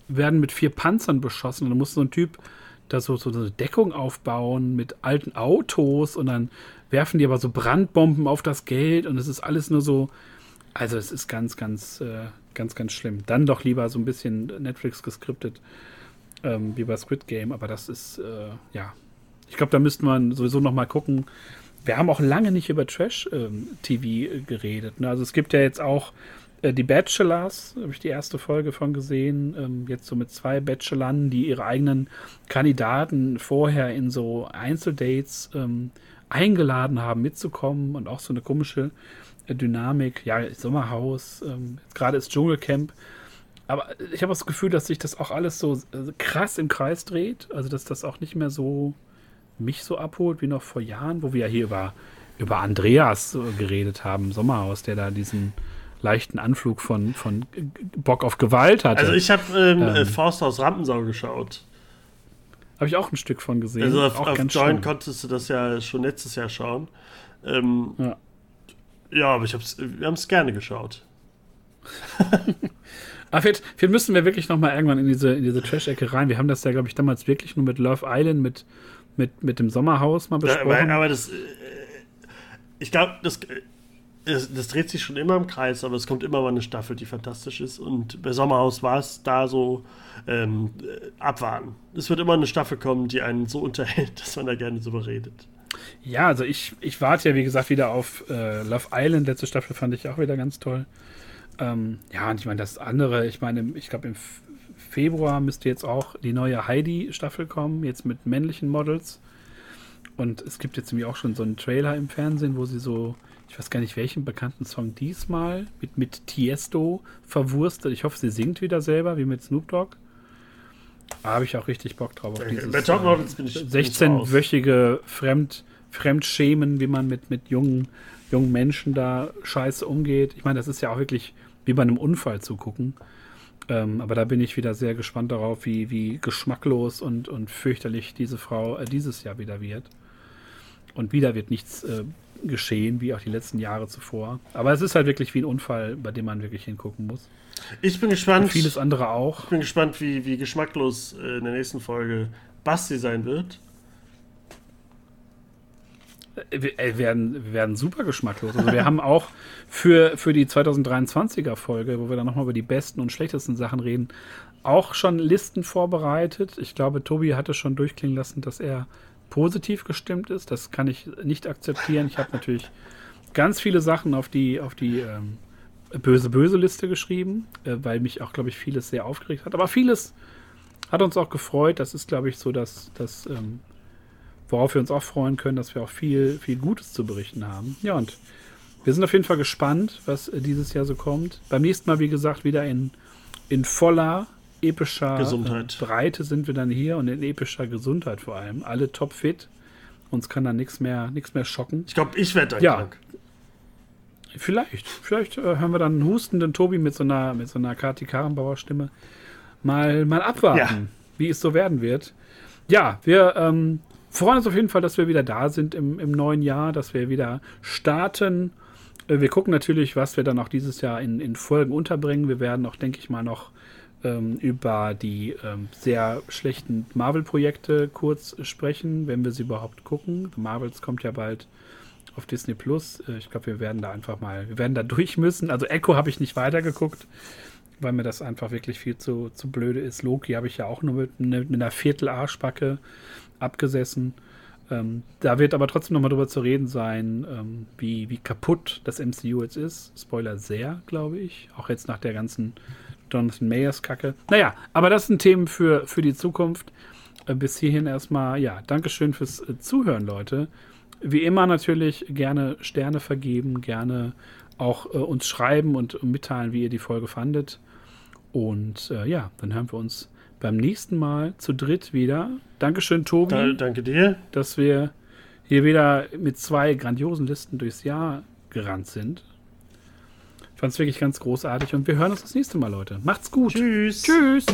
werden mit vier Panzern beschossen. Und dann muss so ein Typ da so, so eine Deckung aufbauen mit alten Autos und dann werfen die aber so Brandbomben auf das Geld und es ist alles nur so. Also es ist ganz, ganz, äh, ganz, ganz schlimm. Dann doch lieber so ein bisschen Netflix geskriptet, ähm, wie bei Squid Game, aber das ist, äh, ja. Ich glaube, da müsste man sowieso noch mal gucken. Wir haben auch lange nicht über Trash-TV ähm, geredet. Ne? Also es gibt ja jetzt auch äh, die Bachelors, habe ich die erste Folge von gesehen. Ähm, jetzt so mit zwei Bachelorn, die ihre eigenen Kandidaten vorher in so Einzeldates ähm, eingeladen haben, mitzukommen und auch so eine komische äh, Dynamik. Ja, Sommerhaus, ähm, gerade ist Dschungelcamp. Aber ich habe das Gefühl, dass sich das auch alles so äh, krass im Kreis dreht. Also, dass das auch nicht mehr so mich so abholt wie noch vor Jahren, wo wir ja hier über, über Andreas geredet haben, Sommerhaus, der da diesen leichten Anflug von, von Bock auf Gewalt hatte. Also ich habe ähm, ähm, Faust aus Rampensau geschaut. Habe ich auch ein Stück von gesehen. Also auf, auf Join konntest du das ja schon letztes Jahr schauen. Ähm, ja. ja, aber ich hab's, wir haben es gerne geschaut. Aber vielleicht, vielleicht, müssen wir wirklich noch mal irgendwann in diese, in diese Trash-Ecke rein. Wir haben das ja, glaube ich, damals wirklich nur mit Love Island, mit, mit, mit dem Sommerhaus mal besprochen. Ja, aber, aber das, äh, ich glaube, das, das, das, dreht sich schon immer im Kreis, aber es kommt immer mal eine Staffel, die fantastisch ist. Und bei Sommerhaus war es da so ähm, abwarten. Es wird immer eine Staffel kommen, die einen so unterhält, dass man da gerne drüber redet. Ja, also ich, ich warte ja, wie gesagt, wieder auf äh, Love Island. Letzte Staffel fand ich auch wieder ganz toll. Ähm, ja, und ich meine, das andere, ich meine, ich glaube, im Februar müsste jetzt auch die neue Heidi-Staffel kommen, jetzt mit männlichen Models. Und es gibt jetzt nämlich auch schon so einen Trailer im Fernsehen, wo sie so, ich weiß gar nicht welchen bekannten Song diesmal, mit, mit Tiesto verwurstet. Ich hoffe, sie singt wieder selber, wie mit Snoop Dogg. Da habe ich auch richtig Bock drauf. Auf dieses, ich 16-wöchige Fremd, Fremdschämen, wie man mit, mit jungen, jungen Menschen da scheiße umgeht. Ich meine, das ist ja auch wirklich wie bei einem Unfall zu gucken. Ähm, aber da bin ich wieder sehr gespannt darauf, wie, wie geschmacklos und, und fürchterlich diese Frau äh, dieses Jahr wieder wird. Und wieder wird nichts äh, geschehen, wie auch die letzten Jahre zuvor. Aber es ist halt wirklich wie ein Unfall, bei dem man wirklich hingucken muss. Ich bin gespannt. Und vieles andere auch. Ich bin gespannt, wie, wie geschmacklos äh, in der nächsten Folge Basti sein wird. Wir äh, werden, wir werden super geschmacklos. Also wir haben auch für, für die 2023er Folge, wo wir dann nochmal über die besten und schlechtesten Sachen reden, auch schon Listen vorbereitet. Ich glaube, Tobi hatte schon durchklingen lassen, dass er positiv gestimmt ist. Das kann ich nicht akzeptieren. Ich habe natürlich ganz viele Sachen auf die, auf die ähm, böse, böse Liste geschrieben, äh, weil mich auch, glaube ich, vieles sehr aufgeregt hat. Aber vieles hat uns auch gefreut. Das ist, glaube ich, so, dass, dass ähm, worauf wir uns auch freuen können, dass wir auch viel, viel Gutes zu berichten haben. Ja, und wir sind auf jeden Fall gespannt, was äh, dieses Jahr so kommt. Beim nächsten Mal, wie gesagt, wieder in, in voller epischer Gesundheit. Äh, Breite sind wir dann hier und in epischer Gesundheit vor allem. Alle topfit. Uns kann dann nichts mehr, mehr schocken. Ich glaube, ich werde dann ja. krank. Vielleicht. Vielleicht äh, hören wir dann einen hustenden Tobi mit so einer, mit so einer Kati Karrenbauer Stimme. Mal, mal abwarten, ja. wie es so werden wird. Ja, wir ähm, freuen uns auf jeden Fall, dass wir wieder da sind im, im neuen Jahr, dass wir wieder starten. Äh, wir gucken natürlich, was wir dann auch dieses Jahr in, in Folgen unterbringen. Wir werden auch, denke ich mal, noch ähm, über die ähm, sehr schlechten Marvel-Projekte kurz sprechen, wenn wir sie überhaupt gucken. The Marvels kommt ja bald auf Disney Plus. Äh, ich glaube, wir werden da einfach mal, wir werden da durch müssen. Also Echo habe ich nicht weitergeguckt, weil mir das einfach wirklich viel zu, zu blöde ist. Loki habe ich ja auch nur mit, mit einer Viertel-Arschbacke abgesessen. Ähm, da wird aber trotzdem nochmal drüber zu reden sein, ähm, wie, wie kaputt das MCU jetzt ist. Spoiler sehr, glaube ich. Auch jetzt nach der ganzen Jonathan Mayers Kacke. Naja, aber das sind Themen für, für die Zukunft. Äh, bis hierhin erstmal, ja, Dankeschön fürs äh, Zuhören, Leute. Wie immer natürlich gerne Sterne vergeben, gerne auch äh, uns schreiben und mitteilen, wie ihr die Folge fandet. Und äh, ja, dann hören wir uns beim nächsten Mal zu dritt wieder. Dankeschön, Tobi. Da, danke dir. Dass wir hier wieder mit zwei grandiosen Listen durchs Jahr gerannt sind. Fand es wirklich ganz großartig und wir hören uns das nächste Mal, Leute. Macht's gut. Tschüss. Tschüss.